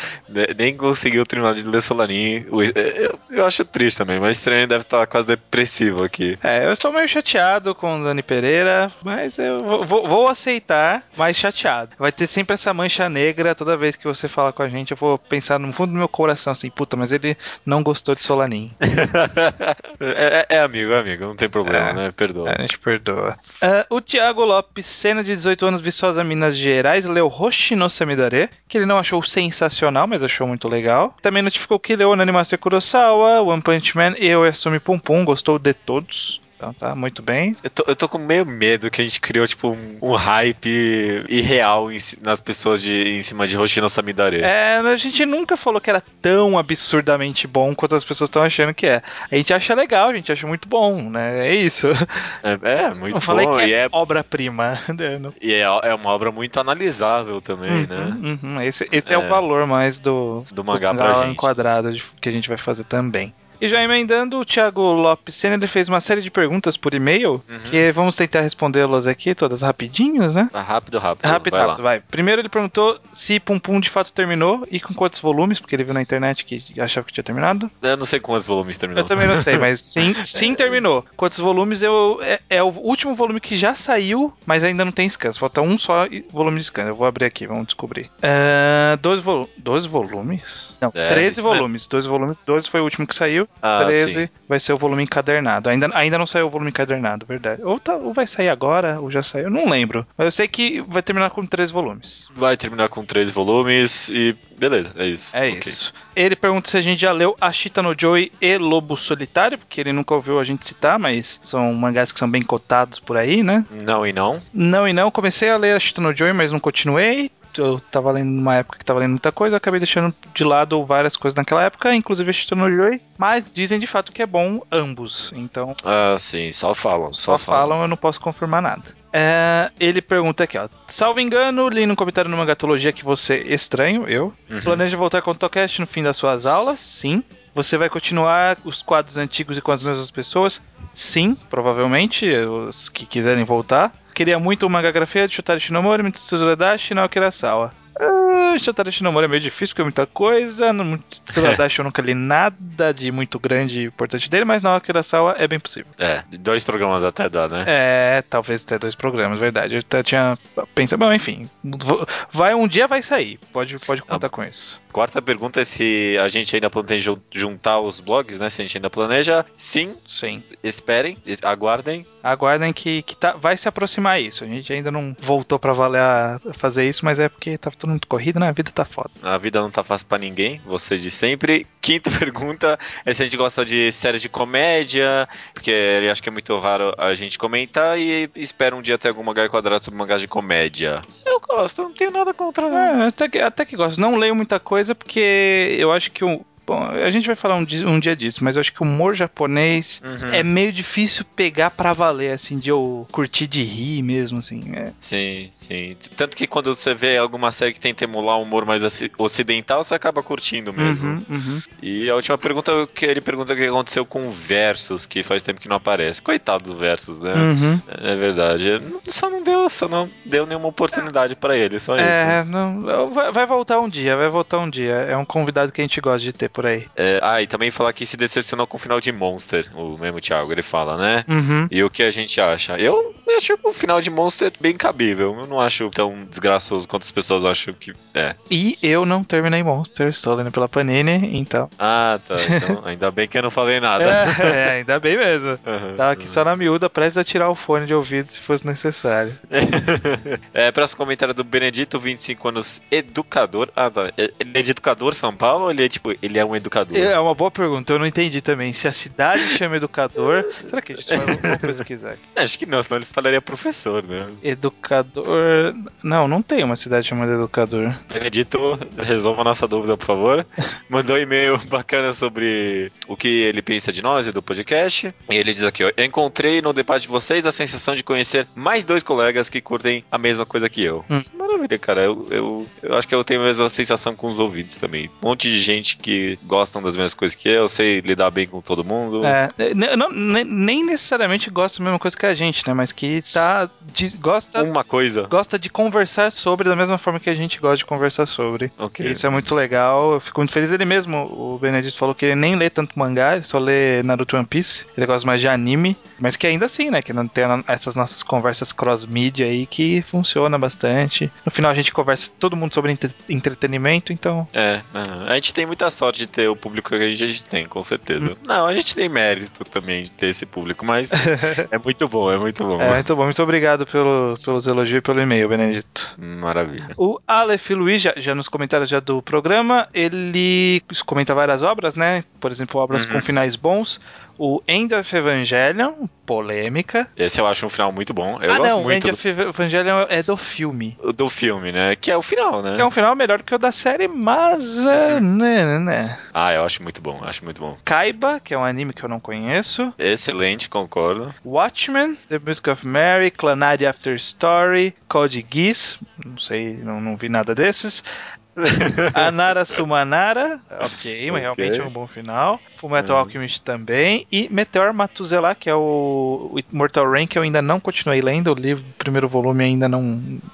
nem conseguiu terminar de ler Solanin. É, eu acho triste também, mas estranho deve estar quase depressivo aqui. É, eu estou meio chateado com o Dani Pereira, mas eu vou, vou, aceitar, mas chateado. Vai ter sempre essa mancha negra toda vez que você fala com a gente. Eu vou pensar no fundo do meu coração assim, puta, mas ele não gostou de Solanin. é, é, amigo, é amigo, não tem problema, é, né? Perdoa. a gente perdoa. Uh, o Thiago Lopes, cena de 18 anos, Viçosa, Minas Gerais, leu Hoshi no Samidare, que ele não achou sensacional, mas achou muito legal. Também notificou que leu Animação Kurosawa, One Punch Man e o Yasumi Pum Pum, gostou de todos. Então tá muito bem. Eu tô, eu tô com meio medo que a gente criou, tipo, um, um hype irreal em, nas pessoas de, em cima de Hoshino Samidare. É, a gente nunca falou que era tão absurdamente bom quanto as pessoas estão achando que é. A gente acha legal, a gente acha muito bom, né? É isso. É, é muito eu falei bom. Que é, é obra-prima. E é, é uma obra muito analisável também, uhum, né? Uhum. Esse, esse é. é. o valor mais do, do mangá, do mangá pra gente. enquadrado que a gente vai fazer também. E já emendando, o Thiago Lopes Senna, ele fez uma série de perguntas por e-mail, uhum. que vamos tentar respondê-las aqui, todas rapidinhos, né? Ah, rápido, rápido. Rápido, vai rápido, vai. Primeiro ele perguntou se Pum Pum de fato terminou e com quantos volumes, porque ele viu na internet que achava que tinha terminado. Eu não sei quantos volumes terminou. Eu também não sei, mas sim, sim terminou. Quantos volumes eu, é, é, o último volume que já saiu, mas ainda não tem scan. Falta um só volume de scan. Eu vou abrir aqui, vamos descobrir. Uh, 12, vo 12 volumes? Não, é, 13 volumes. 12 volumes. 12 foi o último que saiu. Ah, 13 sim vai ser o volume encadernado. Ainda, ainda não saiu o volume encadernado, verdade. Ou, tá, ou vai sair agora, ou já saiu, não lembro. Mas eu sei que vai terminar com três volumes. Vai terminar com três volumes e beleza, é isso. É okay. isso. Ele pergunta se a gente já leu Ashita no Joy e Lobo Solitário, porque ele nunca ouviu a gente citar, mas são mangás que são bem cotados por aí, né? Não e não. Não e não. Comecei a ler Ashita no Joy, mas não continuei eu tava lendo numa época que tava lendo muita coisa, eu acabei deixando de lado várias coisas naquela época, inclusive assistindo no Joy, mas dizem de fato que é bom ambos, então... Ah, sim, só falam, só, só falam. falam. eu não posso confirmar nada. É, ele pergunta aqui, ó. Salvo engano, li num comentário numa gatologia que você estranho, eu. Uhum. Planeja voltar com o Tocast no fim das suas aulas? Sim. Você vai continuar os quadros antigos e com as mesmas pessoas? Sim, provavelmente, os que quiserem voltar. Queria muito uma grafia de Shotari Shinomori, Mitsuru Dashi e Naoki Urasawa. Uh, Shotari Shinomori é meio difícil porque é muita coisa. No Tsuradashi eu nunca li nada de muito grande e importante dele, mas na Urasawa é bem possível. É, dois programas até dá, né? É, talvez até dois programas, verdade. Eu até tinha pensado, bom, enfim, vai um dia vai sair. Pode, pode contar ah, com isso. Quarta pergunta é se a gente ainda planeja juntar os blogs, né? Se a gente ainda planeja. Sim. Sim. Esperem, aguardem. Aguardem que, que tá, vai se aproximar isso. A gente ainda não voltou para valer a fazer isso, mas é porque tava muito corrido, né? A vida tá foda. A vida não tá fácil pra ninguém, você de sempre. Quinta pergunta é se a gente gosta de séries de comédia, porque acho que é muito raro a gente comentar e espera um dia ter algum mangá quadrado sobre mangás de comédia. Eu gosto, não tenho nada contra. É, até que, até que gosto. Não leio muita coisa porque eu acho que o, Bom, a gente vai falar um dia, um dia disso, mas eu acho que o humor japonês Uhum. é meio difícil pegar pra valer, assim, de eu curtir de rir mesmo, assim. É. Sim, sim. Tanto que quando você vê alguma série que tenta emular um humor mais oci- ocidental, você acaba curtindo mesmo. Uhum, uhum. E a última pergunta que ele pergunta o que aconteceu com o Versus, que faz tempo que não aparece. Coitado do Versus, né? Uhum. É verdade. Só não deu, só não deu nenhuma oportunidade pra ele, só É, isso. não, vai, vai voltar um dia, vai voltar um dia. É um convidado que a gente gosta de ter por aí. É, ah, e também falar que se decepcionou com o final de Monster, o mesmo Thiago, ele fala, né? Uhum. E o que a gente acha? Eu acho o final de Monster bem cabível. Eu não acho tão desgraçoso quanto as pessoas acham que é. E eu não terminei Monster, estou lendo pela Panini, então. Ah, tá. Então, ainda bem que eu não falei nada. É, é, ainda bem mesmo. Aham. Tava aqui só na miúda, prestes a tirar o fone de ouvido se fosse necessário. É, próximo comentário do Benedito, 25 anos, educador. Ah, tá. Ele é educador São Paulo ou ele é tipo, ele é um educador? É uma boa pergunta, eu não entendi também. Se a cidade chama educador. Será que a gente vai vamos pesquisar aqui? Acho que não, senão ele falaria professor, né? Educador. Não, não tem uma cidade chamada educador. Benedito, resolva a nossa dúvida, por favor. Mandou um e-mail bacana sobre o que ele pensa de nós e do podcast. E ele diz aqui, ó, eu encontrei no debate de vocês a sensação de conhecer mais dois colegas que curtem a mesma coisa que eu. Hum. Maravilha, cara. Eu, eu, eu acho que eu tenho a mesma sensação com os ouvintes também. Um monte de gente que gostam das mesmas coisas que eu, sei lidar bem com todo mundo. É, não- ne- nem necessariamente gosta da mesma coisa que a gente, né? Mas que tá. de- gosta, Uma coisa. gosta de conversar sobre da mesma forma que a gente gosta de conversar sobre. Isso é muito legal. Eu fico muito feliz. Ele mesmo, o Benedito falou que ele nem lê tanto mangá, ele só lê Naruto One Piece. Ele gosta mais de anime, mas que ainda assim, né? Que não tem essas nossas conversas cross-mídia aí que funciona bastante. No final a gente conversa todo mundo sobre entre- entretenimento, então. É, aham. a gente tem muita sorte de ter o público que a gente, tem, com Hum. certeza. Não, a gente tem mérito também de ter esse público, mas é muito bom, é muito bom. É, muito bom. Muito obrigado pelo, pelos elogios e pelo e-mail, Benedito. Maravilha. O Aleph Luiz, já, já nos comentários já do programa, ele comenta várias obras, né? Por exemplo, obras Uhum. com finais bons. O End of Evangelion, polêmica. Esse eu acho um final muito bom. Eu ah, gosto não, muito End of Evangelion é do filme. do, filme, né? Que é o final, né? Que é um final melhor que o da série, mas. é, né, né, né. Ah, eu acho muito bom, acho muito bom. Kaiba, que é um anime que eu não conheço. Excelente, concordo. Watchmen, The Music of Mary, Clanad After Story, Code Geass, não sei, não, não vi nada desses. Anara Sumanara, ok, mas Ok. realmente é um bom final. Fullmetal Uhum. Alchemist também. E Meteor Matuzela, que é o, o Immortal Rain, que eu ainda não continuei lendo. O livro, o primeiro volume ainda não,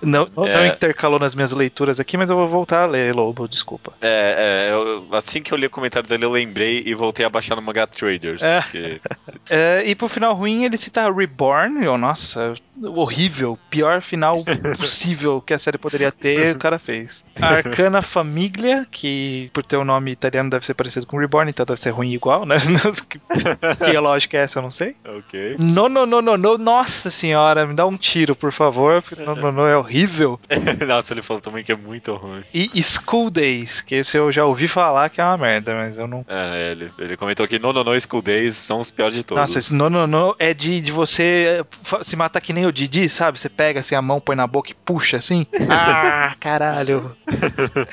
não, não É. intercalou nas minhas leituras aqui, mas eu vou voltar a ler, Lobo, desculpa. É, é, eu- assim que eu li o comentário dele, eu lembrei e voltei a baixar no Manga Traders. É. que- É, e pro final ruim, ele cita Reborn. Eu, nossa, horrível. Pior final possível que a série poderia ter, o cara fez. Arcana Famiglia, que por ter o nome italiano deve ser parecido com Reborn, então deve ser ruim igual, né? que, lógica é essa, eu não sei. ok. No, no, no, no, no, nossa senhora, me dá um tiro, por favor, porque no, no, no é horrível. Nossa, ele falou também que é muito ruim. E School Days, que esse eu já ouvi falar que é uma merda, mas eu não É, ele, ele comentou que No No No School Days são os piores de todos. Nossa, esse no, no, no é de, de você se matar que nem o Didi, sabe? Você pega assim a mão, põe na boca e puxa assim. Ah, caralho.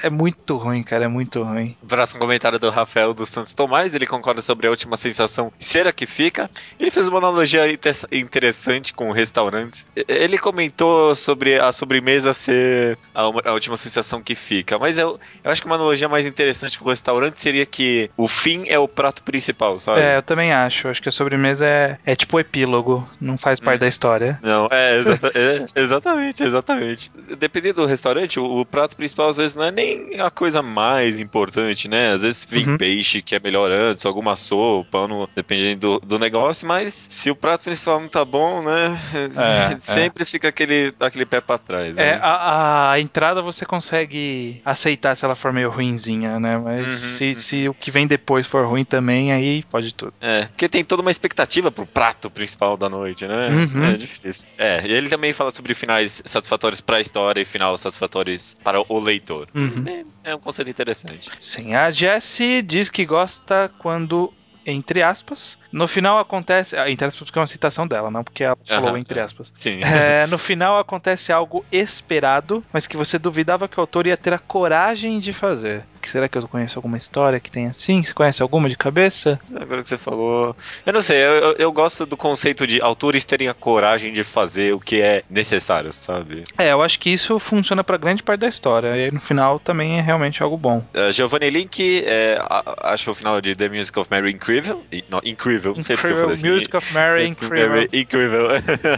É muito ruim, cara, é muito ruim. Próximo comentário do Rafael dos Santos Tomás, ele concorda sobre a última sensação ser a que fica. Ele fez uma analogia inter- interessante com restaurantes. Ele comentou sobre a sobremesa ser a, última sensação que fica, mas eu, eu acho que uma analogia mais interessante com o restaurante seria que o fim é o prato principal, sabe? É, eu também acho. Acho que a sobremesa é, é tipo o epílogo, não faz parte da história. Não, é, exata- é, exatamente, exatamente. Dependendo do restaurante, o, o prato principal às vezes não é nem a coisa mais importante, né? Às vezes vem Uhum. peixe que é melhor antes, alguma sopa, não, dependendo do, do negócio, mas se o prato principal não tá bom, né? É, sempre fica aquele, aquele pé pra trás. É, Né? a, a entrada você consegue aceitar se ela for meio ruinzinha, né? Mas Uhum, se, uhum. se o que vem depois for ruim também, aí pode tudo. É, porque tem toda uma expectativa pro prato principal da noite, né? Uhum. É difícil. É, e ele também fala sobre finais satisfatórios para a história e final satisfatórios para o leitor. Uhum. É, é um conceito interessante. Sim, a Jessie diz que gosta quando, entre aspas, no final acontece. ah, Entre aspas, porque é uma citação dela, não porque ela falou Aham, entre aspas. Sim. É, no final acontece algo esperado, mas que você duvidava que o autor ia ter a coragem de fazer. Que será que eu conheço alguma história que tem assim? Você conhece alguma de cabeça? Agora que você falou. Eu não sei, eu, eu- gosto do conceito de autores terem a coragem de fazer o que é necessário, sabe? É, eu acho que isso funciona pra grande parte da história. E no final também é realmente algo bom. Uh, Giovanni Link é, a- achou o final de The Music of Mary incrível. Não, incrível, não sei porque eu Incrível, assim. Music of Mary, incrível. Incrível.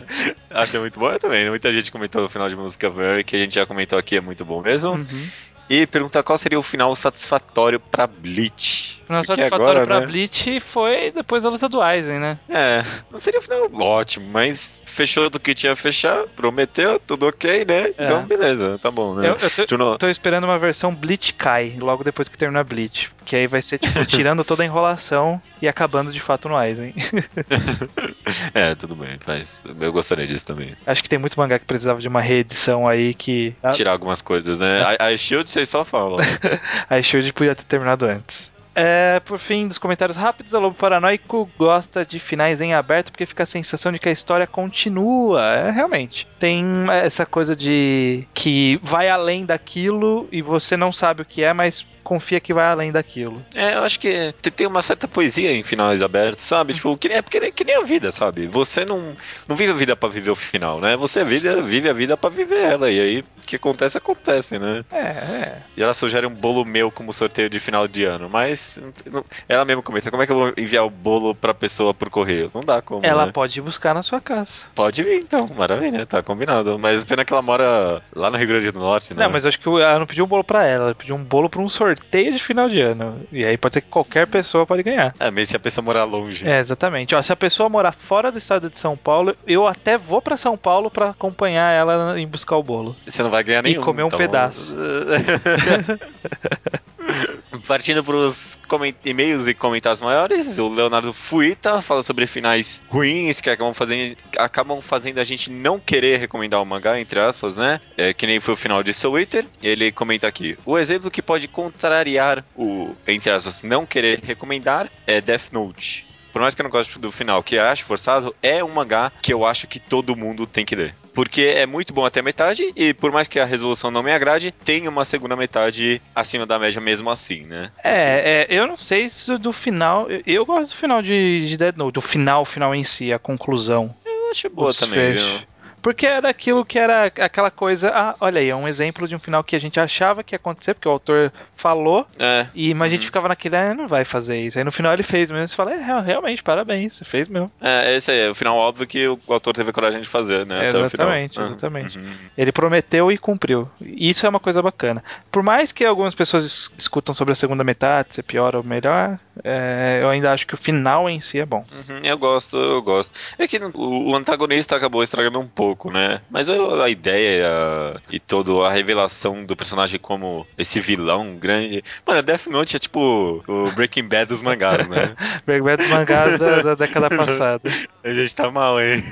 Achei muito bom eu também. Muita gente comentou o final de Music of Mary, que a gente já comentou aqui, é muito bom mesmo. Uhum. E pergunta qual seria o final satisfatório pra Bleach. O final Porque satisfatório agora, pra né? Bleach foi depois da luta do Aizen, né? É, não seria um final ótimo, mas fechou do que tinha a fechar, prometeu, tudo ok, né? É. Então, beleza, tá bom, né? Eu, eu tô, não- tô esperando uma versão Bleach Kai, logo depois que terminar Bleach. Que aí vai ser, tipo, tirando toda a enrolação e acabando de fato no Aizen. É, tudo bem, mas eu gostaria disso também. Acho que tem muito mangá que precisava de uma reedição aí que. Tirar algumas coisas, né? A, a Shield vocês só falam. A Shield podia ter terminado antes. É, por fim, dos comentários rápidos, a Lobo Paranoico gosta de finais em aberto porque fica a sensação de que a história continua. É, realmente. Tem essa coisa de que vai além daquilo e você não sabe o que é, mas confia que vai além daquilo. É, eu acho que te- tem uma certa poesia em finais abertos, sabe? Tipo, que, nem- é porque que nem a vida, sabe? Você não, não vive a vida pra viver o final, né? Você vive, vive a vida pra viver ela. E aí, o que acontece, acontece, né? É, é. E ela sugere um bolo meu como sorteio de final de ano, mas ela mesma comenta, como é que eu vou enviar o bolo pra pessoa por correio? Não dá como, Ela né? pode ir buscar na sua casa. Pode vir, então, maravilha, tá combinado. Mas pena que ela mora lá no Rio Grande do Norte, né? Não, mas acho que ela não pediu um bolo pra ela, ela pediu um bolo pra um sorteio de final de ano. E aí pode ser que qualquer pessoa pode ganhar. É, mesmo se a pessoa morar longe. É, exatamente. Ó, se a pessoa morar fora do estado de São Paulo, eu até vou pra São Paulo pra acompanhar ela em buscar o bolo. Você não vai ganhar E nenhum. comer um então- pedaço. Partindo para os e-mails e comentários maiores, o Leonardo Fuita fala sobre finais ruins que acabam fazendo, acabam fazendo a gente não querer recomendar o mangá, entre aspas, né? É, que nem foi o final de Soul Eater. Ele comenta aqui: o exemplo que pode contrariar o, entre aspas, não querer recomendar é Death Note. Por mais que eu não goste do final, que eu acho forçado, é um mangá que eu acho que todo mundo tem que ler. Porque é muito bom até a metade, e por mais que a resolução não me agrade, tem uma segunda metade acima da média mesmo assim, né? É, é, eu não sei se do final. eu- Eu gosto do final de, de Dead Note, do final, final em si, a conclusão. Eu acho boa também, viu? Porque era aquilo que era aquela coisa. Ah, olha aí, é um exemplo de um final que a gente achava que ia acontecer, porque o autor falou, É. e, mas a gente Uhum. ficava naquele, ah, não vai fazer isso. Aí no final ele fez mesmo. Você fala, é, real- realmente, parabéns, você fez mesmo. É, esse aí, é o final óbvio que o autor teve a coragem de fazer, né? Exatamente, Ah, exatamente. uhum. Ele prometeu e cumpriu. E Isso é uma coisa bacana. Por mais que algumas pessoas dis- discutam sobre a segunda metade, se é pior ou melhor, é, eu ainda acho que o final em si é bom. Uhum, eu gosto, eu gosto. É que o, antagonista acabou estragando um pouco, né? Mas eu- a ideia e toda a revelação do personagem como esse vilão grande. Mano, Death Note é tipo o Breaking Bad dos mangás, né? Breaking Bad dos mangás da, da década passada. A gente tá mal, hein?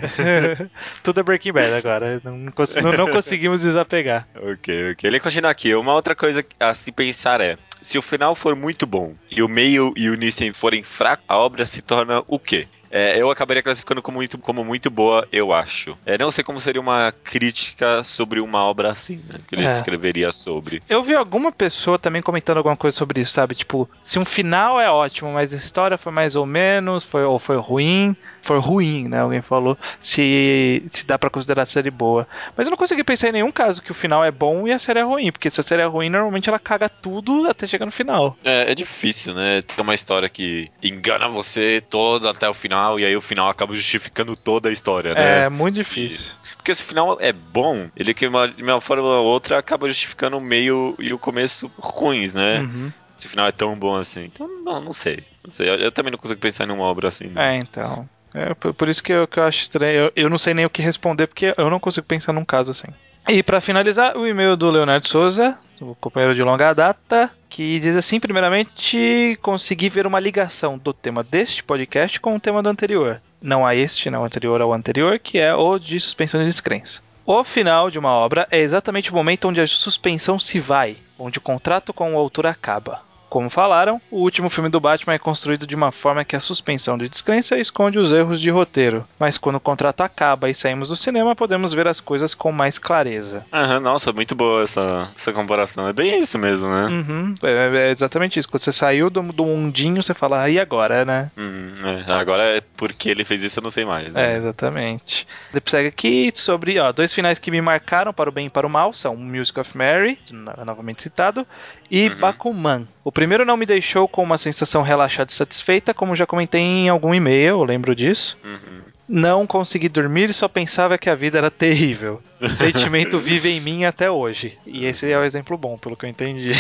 Tudo é Breaking Bad agora. Não, cons- não- não conseguimos desapegar. Ok, ok. Ele continua aqui. Uma outra coisa a se pensar é: se o final for muito bom e o meio e o início forem fracos, a obra se torna o quê? É, eu acabaria classificando como muito, como muito boa, eu acho. É, não sei como seria uma crítica sobre uma obra assim, né? Que ele É. escreveria sobre. Eu vi alguma pessoa também comentando alguma coisa sobre isso, sabe? Tipo, se um final é ótimo, mas a história foi mais ou menos, foi, ou foi ruim, foi ruim, né? Alguém falou, se, se dá pra considerar a série boa. Mas eu não consegui pensar em nenhum caso que o final é bom e a série é ruim, porque se a série é ruim, normalmente ela caga tudo até chegar no final. É, é difícil, né? Tem uma história que engana você toda até o final e aí o final acaba justificando toda a história, né? É muito difícil. Porque se o final é bom, ele que uma- de uma forma ou outra acaba justificando o meio e o começo ruins, né? Uhum. Se o final é tão bom assim. Então, não, não sei. Não sei. Eu, eu também não consigo pensar em uma obra assim. não. É, então. É por, isso que eu, que eu acho estranho. Eu, eu não sei nem o que responder, porque eu não consigo pensar num caso assim. E pra finalizar, o e-mail do Leonardo Souza, o companheiro de longa data, que diz assim: primeiramente, consegui ver uma ligação do tema deste podcast com o tema do anterior. não a este, não anterior ao anterior, que é o de suspensão de descrença. O final de uma obra é exatamente o momento onde a suspensão se vai, onde o contrato com o autor acaba. Como falaram, o último filme do Batman é construído de uma forma que a suspensão de descrença esconde os erros de roteiro, mas quando o contrato acaba e saímos do cinema, podemos ver as coisas com mais clareza. Aham, nossa, muito boa essa, essa comparação. É bem isso mesmo, né? Uhum, é, é exatamente isso. Quando você saiu do, do mundinho, você fala, ah, e agora, né? Hum, é, agora é porque ele fez isso, eu não sei mais. Né? É, exatamente. Depois segue aqui sobre ó, dois finais que me marcaram para o bem e para o mal, são Music of Mary, novamente citado, e Uhum. Bakuman. O primeiro não me deixou com uma sensação relaxada e satisfeita, como já comentei em algum e-mail, eu lembro disso. Uhum. Não consegui dormir e só pensava que a vida era terrível. O sentimento vive em mim até hoje. E esse é o exemplo bom, pelo que eu entendi.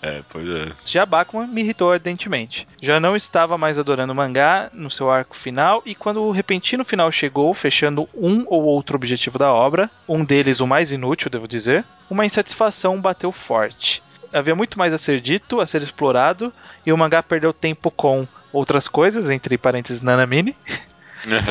é, pois é. Já Bakuman me irritou ardentemente. Já não estava mais adorando o mangá no seu arco final, e quando o repentino final chegou, fechando um ou outro objetivo da obra, um deles o mais inútil, devo dizer, uma insatisfação bateu forte. Havia muito mais a ser dito, a ser explorado, e o mangá perdeu tempo com outras coisas, entre parênteses Nanamini,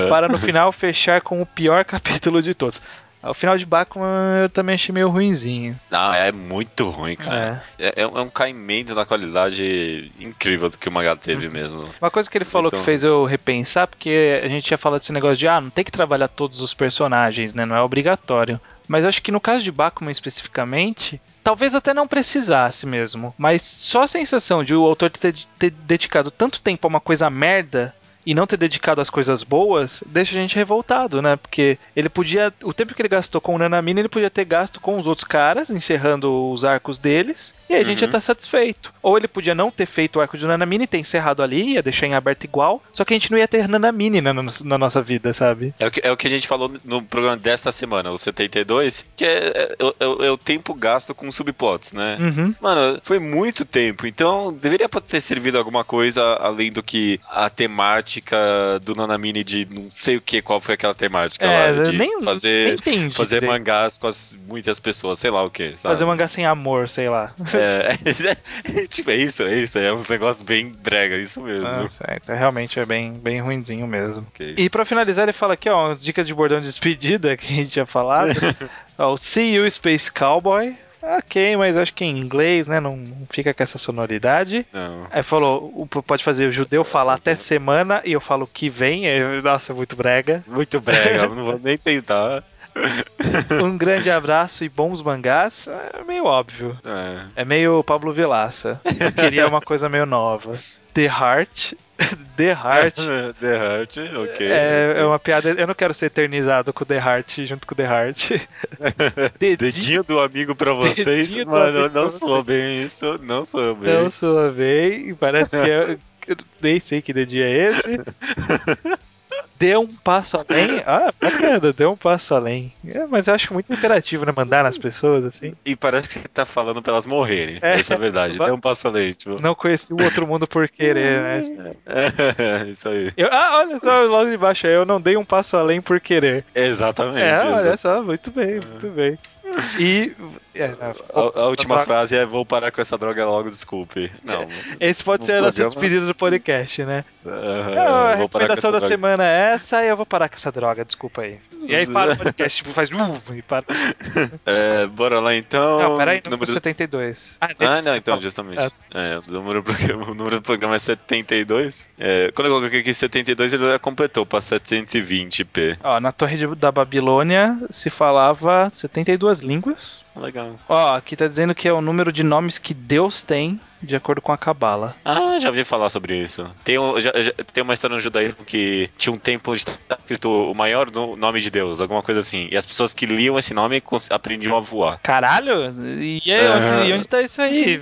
para no final fechar com o pior capítulo de todos. O final de Bakuman eu também achei meio ruinzinho. Não, é muito ruim, cara. É, é, é um caimento na qualidade incrível do que o mangá teve mesmo. Uma coisa que ele falou Então- que fez eu repensar, porque a gente tinha falado desse negócio de, ah, não tem que trabalhar todos os personagens, né? Não é obrigatório. Mas acho que no caso de Bakuman especificamente, talvez até não precisasse mesmo. Mas só a sensação de o autor ter, ter dedicado tanto tempo a uma coisa merda e não ter dedicado às coisas boas, deixa a gente revoltado, né? Porque ele podia. O tempo que ele gastou com o Nanamina, ele podia ter gasto com os outros caras, encerrando os arcos deles, e aí a gente ia Uhum. estar satisfeito. Ou ele podia não ter feito o arco de Nanamine e ter encerrado ali, ia deixar em aberto igual, só que a gente não ia ter Nanamine na, na nossa vida, sabe? É o, que, é o que a gente falou no programa desta semana, o 72, que é, é, é o- é o tempo gasto com subplots, né? Uhum. Mano, foi muito tempo, então deveria ter servido alguma coisa além do que a temática do Nanamine de não sei o que, qual foi aquela temática É, lá, de nem, fazer, nem fazer direito. mangás com as, muitas pessoas, sei lá o que? Fazer mangá sem amor, sei lá. É, é, tipo, é isso, é isso, é uns negócios bem brega, isso mesmo. Ah, certo. Realmente é bem, bem ruinzinho mesmo. Ok. E pra finalizar, ele fala aqui, ó, umas dicas de bordão de despedida que a gente tinha falado. ó, o See You Space Cowboy. Ok, mas acho que em inglês, né? Não fica com essa sonoridade. Não. Aí falou, o- pode fazer o judeu falar até semana e eu falo que vem. é- Nossa, muito brega. Muito brega, não vou nem tentar. Um grande abraço e bons mangás. É meio óbvio. É. É meio Pablo Vilaça. Eu queria uma coisa meio nova. The Heart. The Heart. The Heart, ok. É, é uma piada. Eu não quero ser eternizado com The Heart junto com The Heart. Dedinho Dedinho do amigo pra vocês, Dedinho mano, não soa bem isso, não soa bem. não soa bem. Parece que é. eu Nem sei que dedinho é esse. Dê um passo além. Ah, bacana, dê um passo além. É, mas eu acho muito interativo, né? Mandar nas pessoas assim. E parece que tá falando pra elas morrerem. É. Essa é a verdade. Dê um passo além, tipo. Não conheci o outro mundo por querer, né? É, isso aí. Eu- ah, olha só, logo de baixo aí, eu não dei um passo além por querer. Exatamente. É, olha só, muito bem, muito bem. E. é, não, A, a última frase é: vou parar com essa droga logo, desculpe. Não. Esse pode ser a nossa programa- despedida do podcast, né? Não, a recomendação da droga. semana é essa e eu vou parar com essa droga, desculpa aí. E aí para o podcast, tipo, faz. uh, e para. É, bora lá então. Não, peraí, número número... 72. Ah, Ah, não, então, falou. justamente. Ah. É, o número, do programa, o número do programa é 72. É, quando eu coloquei aqui 72, ele já completou pra 720p. Ó, na Torre da Babilônia se falava 72 línguas. Legal. Ó, aqui tá dizendo que é o número de nomes que Deus tem, de acordo com a Cabala. Ah, já ouvi falar sobre isso. Tem, um, já- já- tem uma história no judaísmo que tinha um tempo onde estava escrito o maior no- nome de Deus, alguma coisa assim. E as pessoas que liam esse nome aprendiam a voar. Caralho? E, aí, onde, e onde tá isso aí?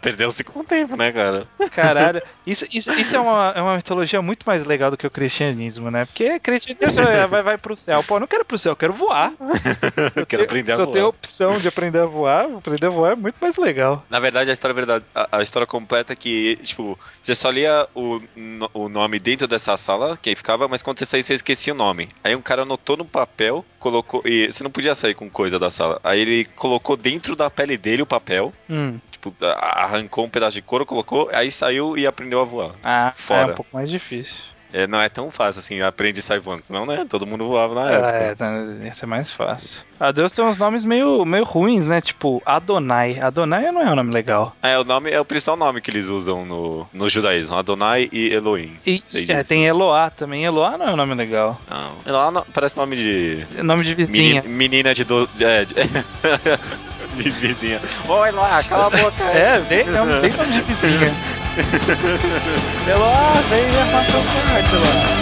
Perdeu-se com o tempo, né, cara? Caralho. Isso, isso, isso é, uma, é uma mitologia muito mais legal do que o cristianismo, né? Porque cristianismo é, vai, vai pro céu. Pô, eu não quero pro céu, eu quero voar. Eu quero aprender a voar. tenho a opção de aprender a voar, aprender a voar é muito mais legal. Na verdade, a história verdadeira a, a, história completa que, tipo, você só lia o, o nome dentro dessa sala, que aí ficava, mas quando você saía, você esquecia o nome. Aí um cara anotou no papel, colocou. E você não podia sair com coisa da sala. Aí ele colocou dentro da pele dele o papel. Hum. Tipo, arrancou um pedaço de couro, colocou, aí saiu e aprendeu a voar. Ah, fora. É um pouco mais difícil. É, não é tão fácil assim, aprende e sai voando. Senão, né? Todo mundo voava na é, época. É, tá, ia ser mais fácil. A Deus tem uns nomes meio, meio ruins, né? Tipo, Adonai. Adonai não é um nome legal. É, o nome é o principal nome que eles usam no, no judaísmo. Adonai e Elohim. E, é, tem Eloá também. Eloá não é um nome legal. Não. Eloá não, parece nome de. Nome de vizinha. Menina, menina de. Do, de, é, de... vizinha. Oi, Eloá, cala a boca. é, bem, não, bem nome de vizinha. Eloá, vem armar seu quarto, Eloá.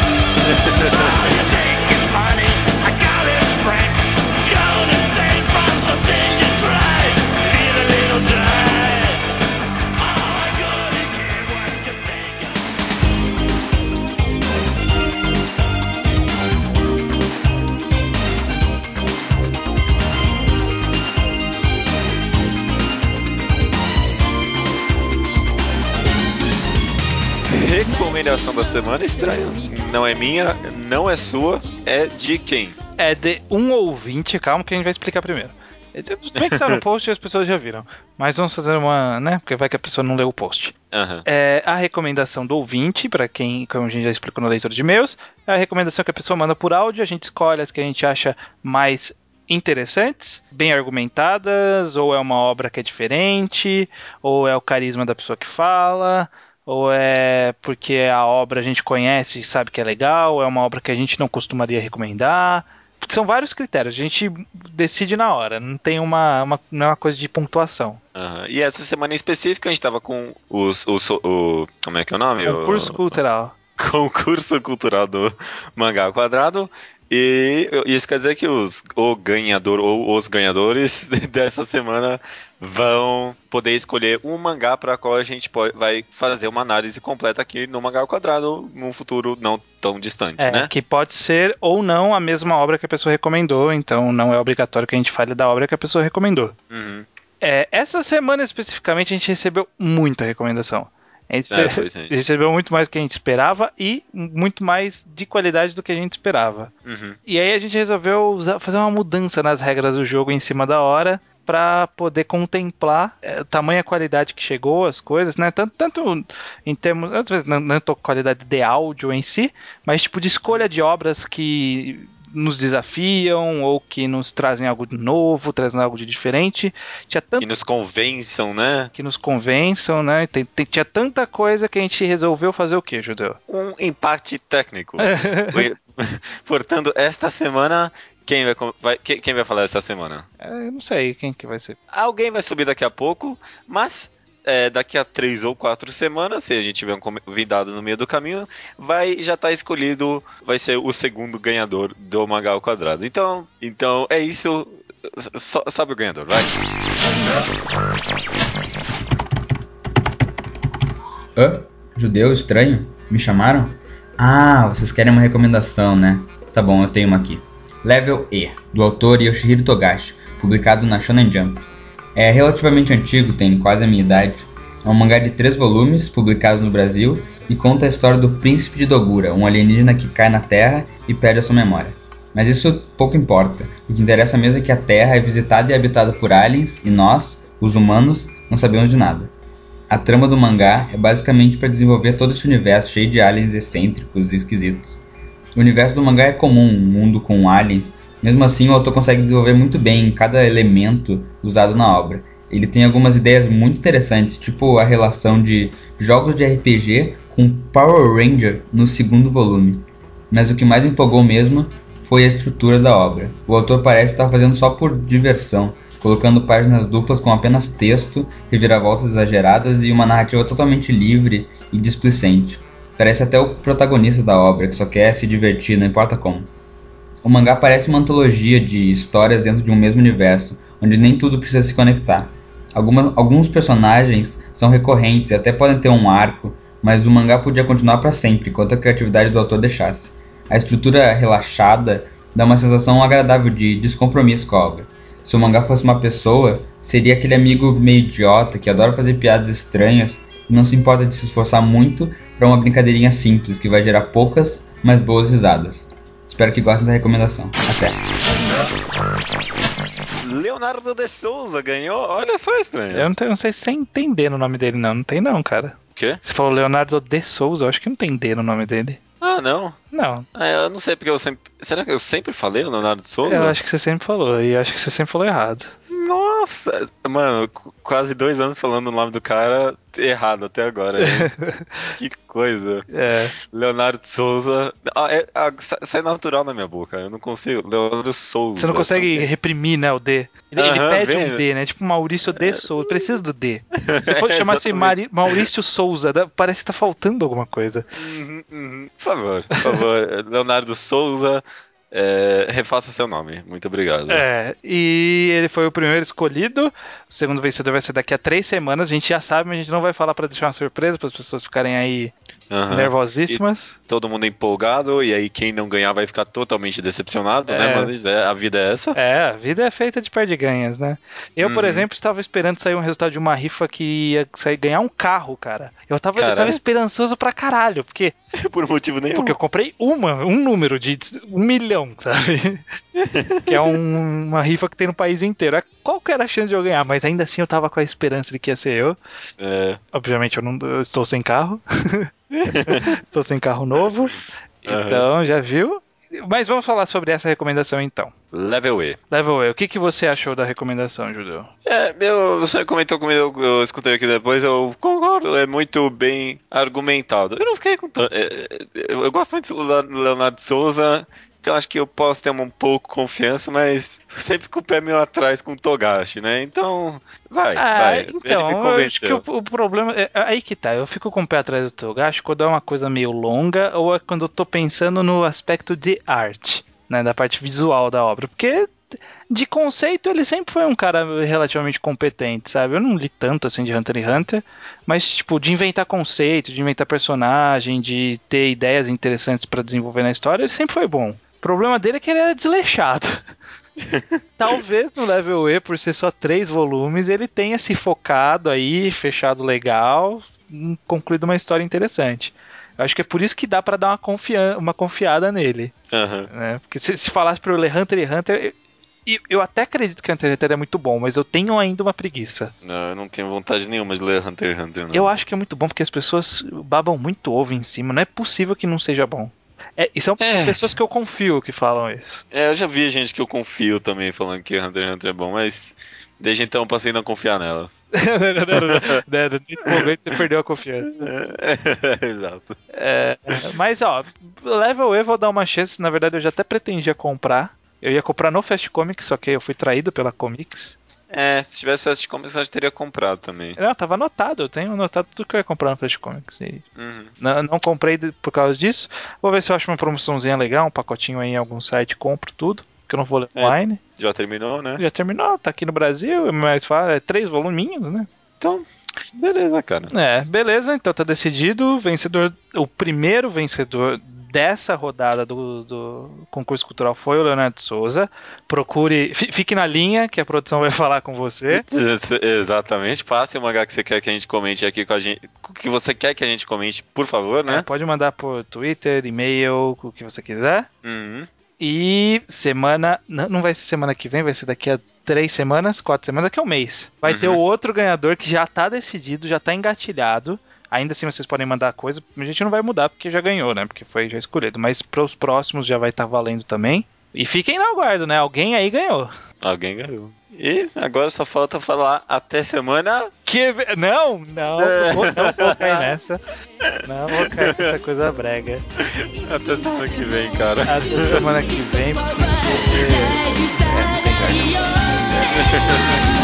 Recomendação da semana estranha. Não é minha, não é sua, é de quem? É de um ouvinte, calma que a gente vai explicar primeiro. Se bem que tá no post e as pessoas já viram. Mas vamos fazer uma, né? Porque vai que a pessoa não leu o post. Uhum. É a recomendação do ouvinte, para quem, como a gente já explicou no leitor de e-mails, é a recomendação que a pessoa manda por áudio, a gente escolhe as que a gente acha mais interessantes, bem argumentadas, ou é uma obra que é diferente, ou é o carisma da pessoa que fala, ou é porque a obra a gente conhece e sabe que é legal? Ou é uma obra que a gente não costumaria recomendar? São vários critérios, a gente decide na hora, não tem uma, uma, não é uma coisa de pontuação. Uhum. E essa semana em específico a gente tava com os, os, o. Como é que é o nome? Concurso o, cultural. Concurso cultural do Mangá Quadrado. E isso quer dizer que os, o ganhador ou os ganhadores dessa semana vão poder escolher um mangá para qual a gente pode, vai fazer uma análise completa aqui no Mangá ao Quadrado num futuro não tão distante, é, né? Que pode ser ou não a mesma obra que a pessoa recomendou, então não é obrigatório que a gente fale da obra que a pessoa recomendou. Uhum. É, essa semana especificamente a gente recebeu muita recomendação. A gente é, recebeu muito mais do que a gente esperava e muito mais de qualidade do que a gente esperava. Uhum. E aí a gente resolveu usar, fazer uma mudança nas regras do jogo em cima da hora para poder contemplar é, tamanha qualidade que chegou as coisas, né? Tanto, tanto em termos, às vezes não, não qualidade de áudio em si, mas tipo de escolha de obras que nos desafiam ou que nos trazem algo de novo, trazem algo de diferente. Tinha tanto... Que nos convençam, né? Que nos convençam, né? Tem, tem, tinha tanta coisa que a gente resolveu fazer o que, Judeu? Um empate técnico. Portanto, esta semana quem vai, vai, quem vai falar essa semana? É, eu não sei quem que vai ser. Alguém vai subir daqui a pouco, mas é, daqui a três ou quatro semanas, se a gente tiver um convidado no meio do caminho, vai já tá escolhido, vai ser o segundo ganhador do Magal Quadrado. Então, então é isso. So, sabe o ganhador, vai. Hã? Judeu estranho? Me chamaram? Ah, vocês querem uma recomendação, né? Tá bom, eu tenho uma aqui. Level E, do autor Yoshihiro Togashi, publicado na Shonen Jump. É relativamente antigo, tem quase a minha idade. É um mangá de três volumes, publicados no Brasil, e conta a história do Príncipe de Dogura, um alienígena que cai na Terra e perde a sua memória. Mas isso pouco importa. O que interessa mesmo é que a Terra é visitada e habitada por aliens e nós, os humanos, não sabemos de nada. A trama do mangá é basicamente para desenvolver todo esse universo cheio de aliens excêntricos e esquisitos. O universo do mangá é comum, um mundo com aliens, mesmo assim, o autor consegue desenvolver muito bem cada elemento usado na obra. Ele tem algumas ideias muito interessantes, tipo a relação de jogos de RPG com Power Ranger no segundo volume. Mas o que mais me empolgou mesmo foi a estrutura da obra. O autor parece estar fazendo só por diversão, colocando páginas duplas com apenas texto, reviravoltas exageradas e uma narrativa totalmente livre e displicente. Parece até o protagonista da obra, que só quer se divertir, não importa como. O mangá parece uma antologia de histórias dentro de um mesmo universo, onde nem tudo precisa se conectar. Alguma, alguns personagens são recorrentes e até podem ter um arco, mas o mangá podia continuar para sempre, enquanto a criatividade do autor deixasse. A estrutura relaxada dá uma sensação agradável de descompromisso com a obra. Se o mangá fosse uma pessoa, seria aquele amigo meio idiota que adora fazer piadas estranhas e não se importa de se esforçar muito para uma brincadeirinha simples que vai gerar poucas, mas boas risadas. Espero que gostem da recomendação. Até. Leonardo de Souza ganhou? Olha só, estranho. Eu não, tenho, não sei se você entender no nome dele, não. Não tem, não, cara. O quê? Você falou Leonardo de Souza, eu acho que não tem D no nome dele. Ah, não. Não. Ah, eu não sei porque eu sempre. Será que eu sempre falei Leonardo de Souza? Eu acho que você sempre falou, e eu acho que você sempre falou errado. Nossa! Mano, qu- quase dois anos falando o nome do cara errado até agora. que coisa. É. Leonardo Souza. Ah, é- ah, sa- sai natural na minha boca. Eu não consigo. Leonardo Souza. Você não consegue reprimir, né, o D. Ele, ele Aham, pede vem. um D, né? Tipo Maurício D. Souza. Precisa do D. Se for É, chamasse exatamente. Mari- Maurício Souza, parece que tá faltando alguma coisa. Uhum, uhum. Por favor, por favor. Leonardo Souza. É, refaça seu nome. Muito obrigado. É, e ele foi o primeiro escolhido. O segundo vencedor vai ser daqui a três semanas. A gente já sabe, mas a gente não vai falar pra deixar uma surpresa, para as pessoas ficarem aí Aham. nervosíssimas. Todo mundo empolgado, e aí quem não ganhar vai ficar totalmente decepcionado, né? É. Mas é, a vida é essa. É, a vida é feita de perde-ganhas, né? Eu, por Uhum. exemplo, estava esperando sair um resultado de uma rifa que ia sair, ganhar um carro, cara. Eu tava, eu tava esperançoso pra caralho, porque, Por motivo nenhum. porque eu comprei uma, um número de um milhão, sabe? que é um- uma rifa que tem no país inteiro. É, Qual que era a chance de eu ganhar? Mas ainda assim eu tava com a esperança de que ia ser eu. É, Obviamente eu não eu estou sem carro. estou sem carro novo. Então, já viu? Mas vamos falar sobre essa recomendação então. level E. Level E, o que, que você achou da recomendação, Judeu? É, meu, você comentou comigo, eu escutei aqui depois, eu concordo, é muito bem argumentado. Eu não fiquei com tanto. é, é, eu, eu gosto muito do Le- Leonardo Souza, então acho que eu posso ter um pouco confiança, mas sempre com o pé meio atrás com o Togashi, né? Então, vai, Ah, vai. Ele me então, eu acho que convenceu. o, o problema. É, aí que tá, eu fico com o pé atrás do Togashi quando é uma coisa meio longa ou é quando eu tô pensando no aspecto de arte, né? Da parte visual da obra. Porque de conceito ele sempre foi um cara relativamente competente, sabe? Eu não li tanto assim de Hunter x Hunter, mas tipo, de inventar conceito, de inventar personagem, de ter ideias interessantes pra desenvolver na história, ele sempre foi bom. O problema dele é que ele era desleixado. Talvez no level E, por ser só três volumes, ele tenha se focado aí, fechado legal, hum, concluído uma história interessante. Eu acho que é por isso que dá pra dar uma, confia uma confiada nele, Aham. né? Porque se, se falasse pra eu ler Hunter x Hunter, eu, eu até acredito que Hunter x Hunter é muito bom, mas eu tenho ainda uma preguiça. Não, eu não tenho vontade nenhuma de ler Hunter x Hunter, não. Eu acho que é muito bom porque as pessoas babam muito ovo em cima, não é possível que não seja bom. É, e são É. pessoas que eu confio que falam isso. É, eu já vi gente que eu confio também falando que Hunter x Hunter é bom, mas desde então eu passei a não confiar nelas. Nesse momento você perdeu a confiança. Exato. É, mas ó, Level E vou dar uma chance. Na verdade, eu já até pretendia comprar. Eu ia comprar no Fast Comics, só que eu fui traído pela Comics. É, se tivesse Fast Comics, eu já teria comprado também. Não, tava anotado, eu tenho anotado tudo que eu ia comprar no Fast Comics. E Uhum. não, não comprei por causa disso. Vou ver se eu acho uma promoçãozinha legal, um pacotinho aí em algum site, compro tudo. Que eu não vou ler É. online. Já terminou, né? Já terminou, tá aqui no Brasil, é mais fácil, é três voluminhos, né? Então, beleza, cara. É, beleza, então tá decidido. O vencedor, o primeiro vencedor dessa rodada do, do concurso cultural foi o Leonardo Souza. Procure, fi- fique na linha que a produção vai falar com você. Exatamente. Passe o mangá que você quer que a gente comente aqui com a gente. O que você quer que a gente comente, por favor, É, né? pode mandar por Twitter, e-mail, o que você quiser. Uhum. E semana. Não, não vai ser semana que vem, vai ser daqui a três semanas, quatro semanas, daqui a um mês. Vai Uhum. ter o outro ganhador que já tá decidido, já tá engatilhado. Ainda assim vocês podem mandar coisa, a gente não vai mudar porque já ganhou, né? Porque foi já escolhido. Mas para os próximos já vai estar valendo também. E fiquem no aguardo, né? Alguém aí ganhou. Alguém ganhou. E agora só falta falar até semana. Que Não, não, É. não vou, não vou cair nessa. Não vou cair nessa coisa brega. Até semana que vem, cara. Até semana que vem, porque. É, não tem.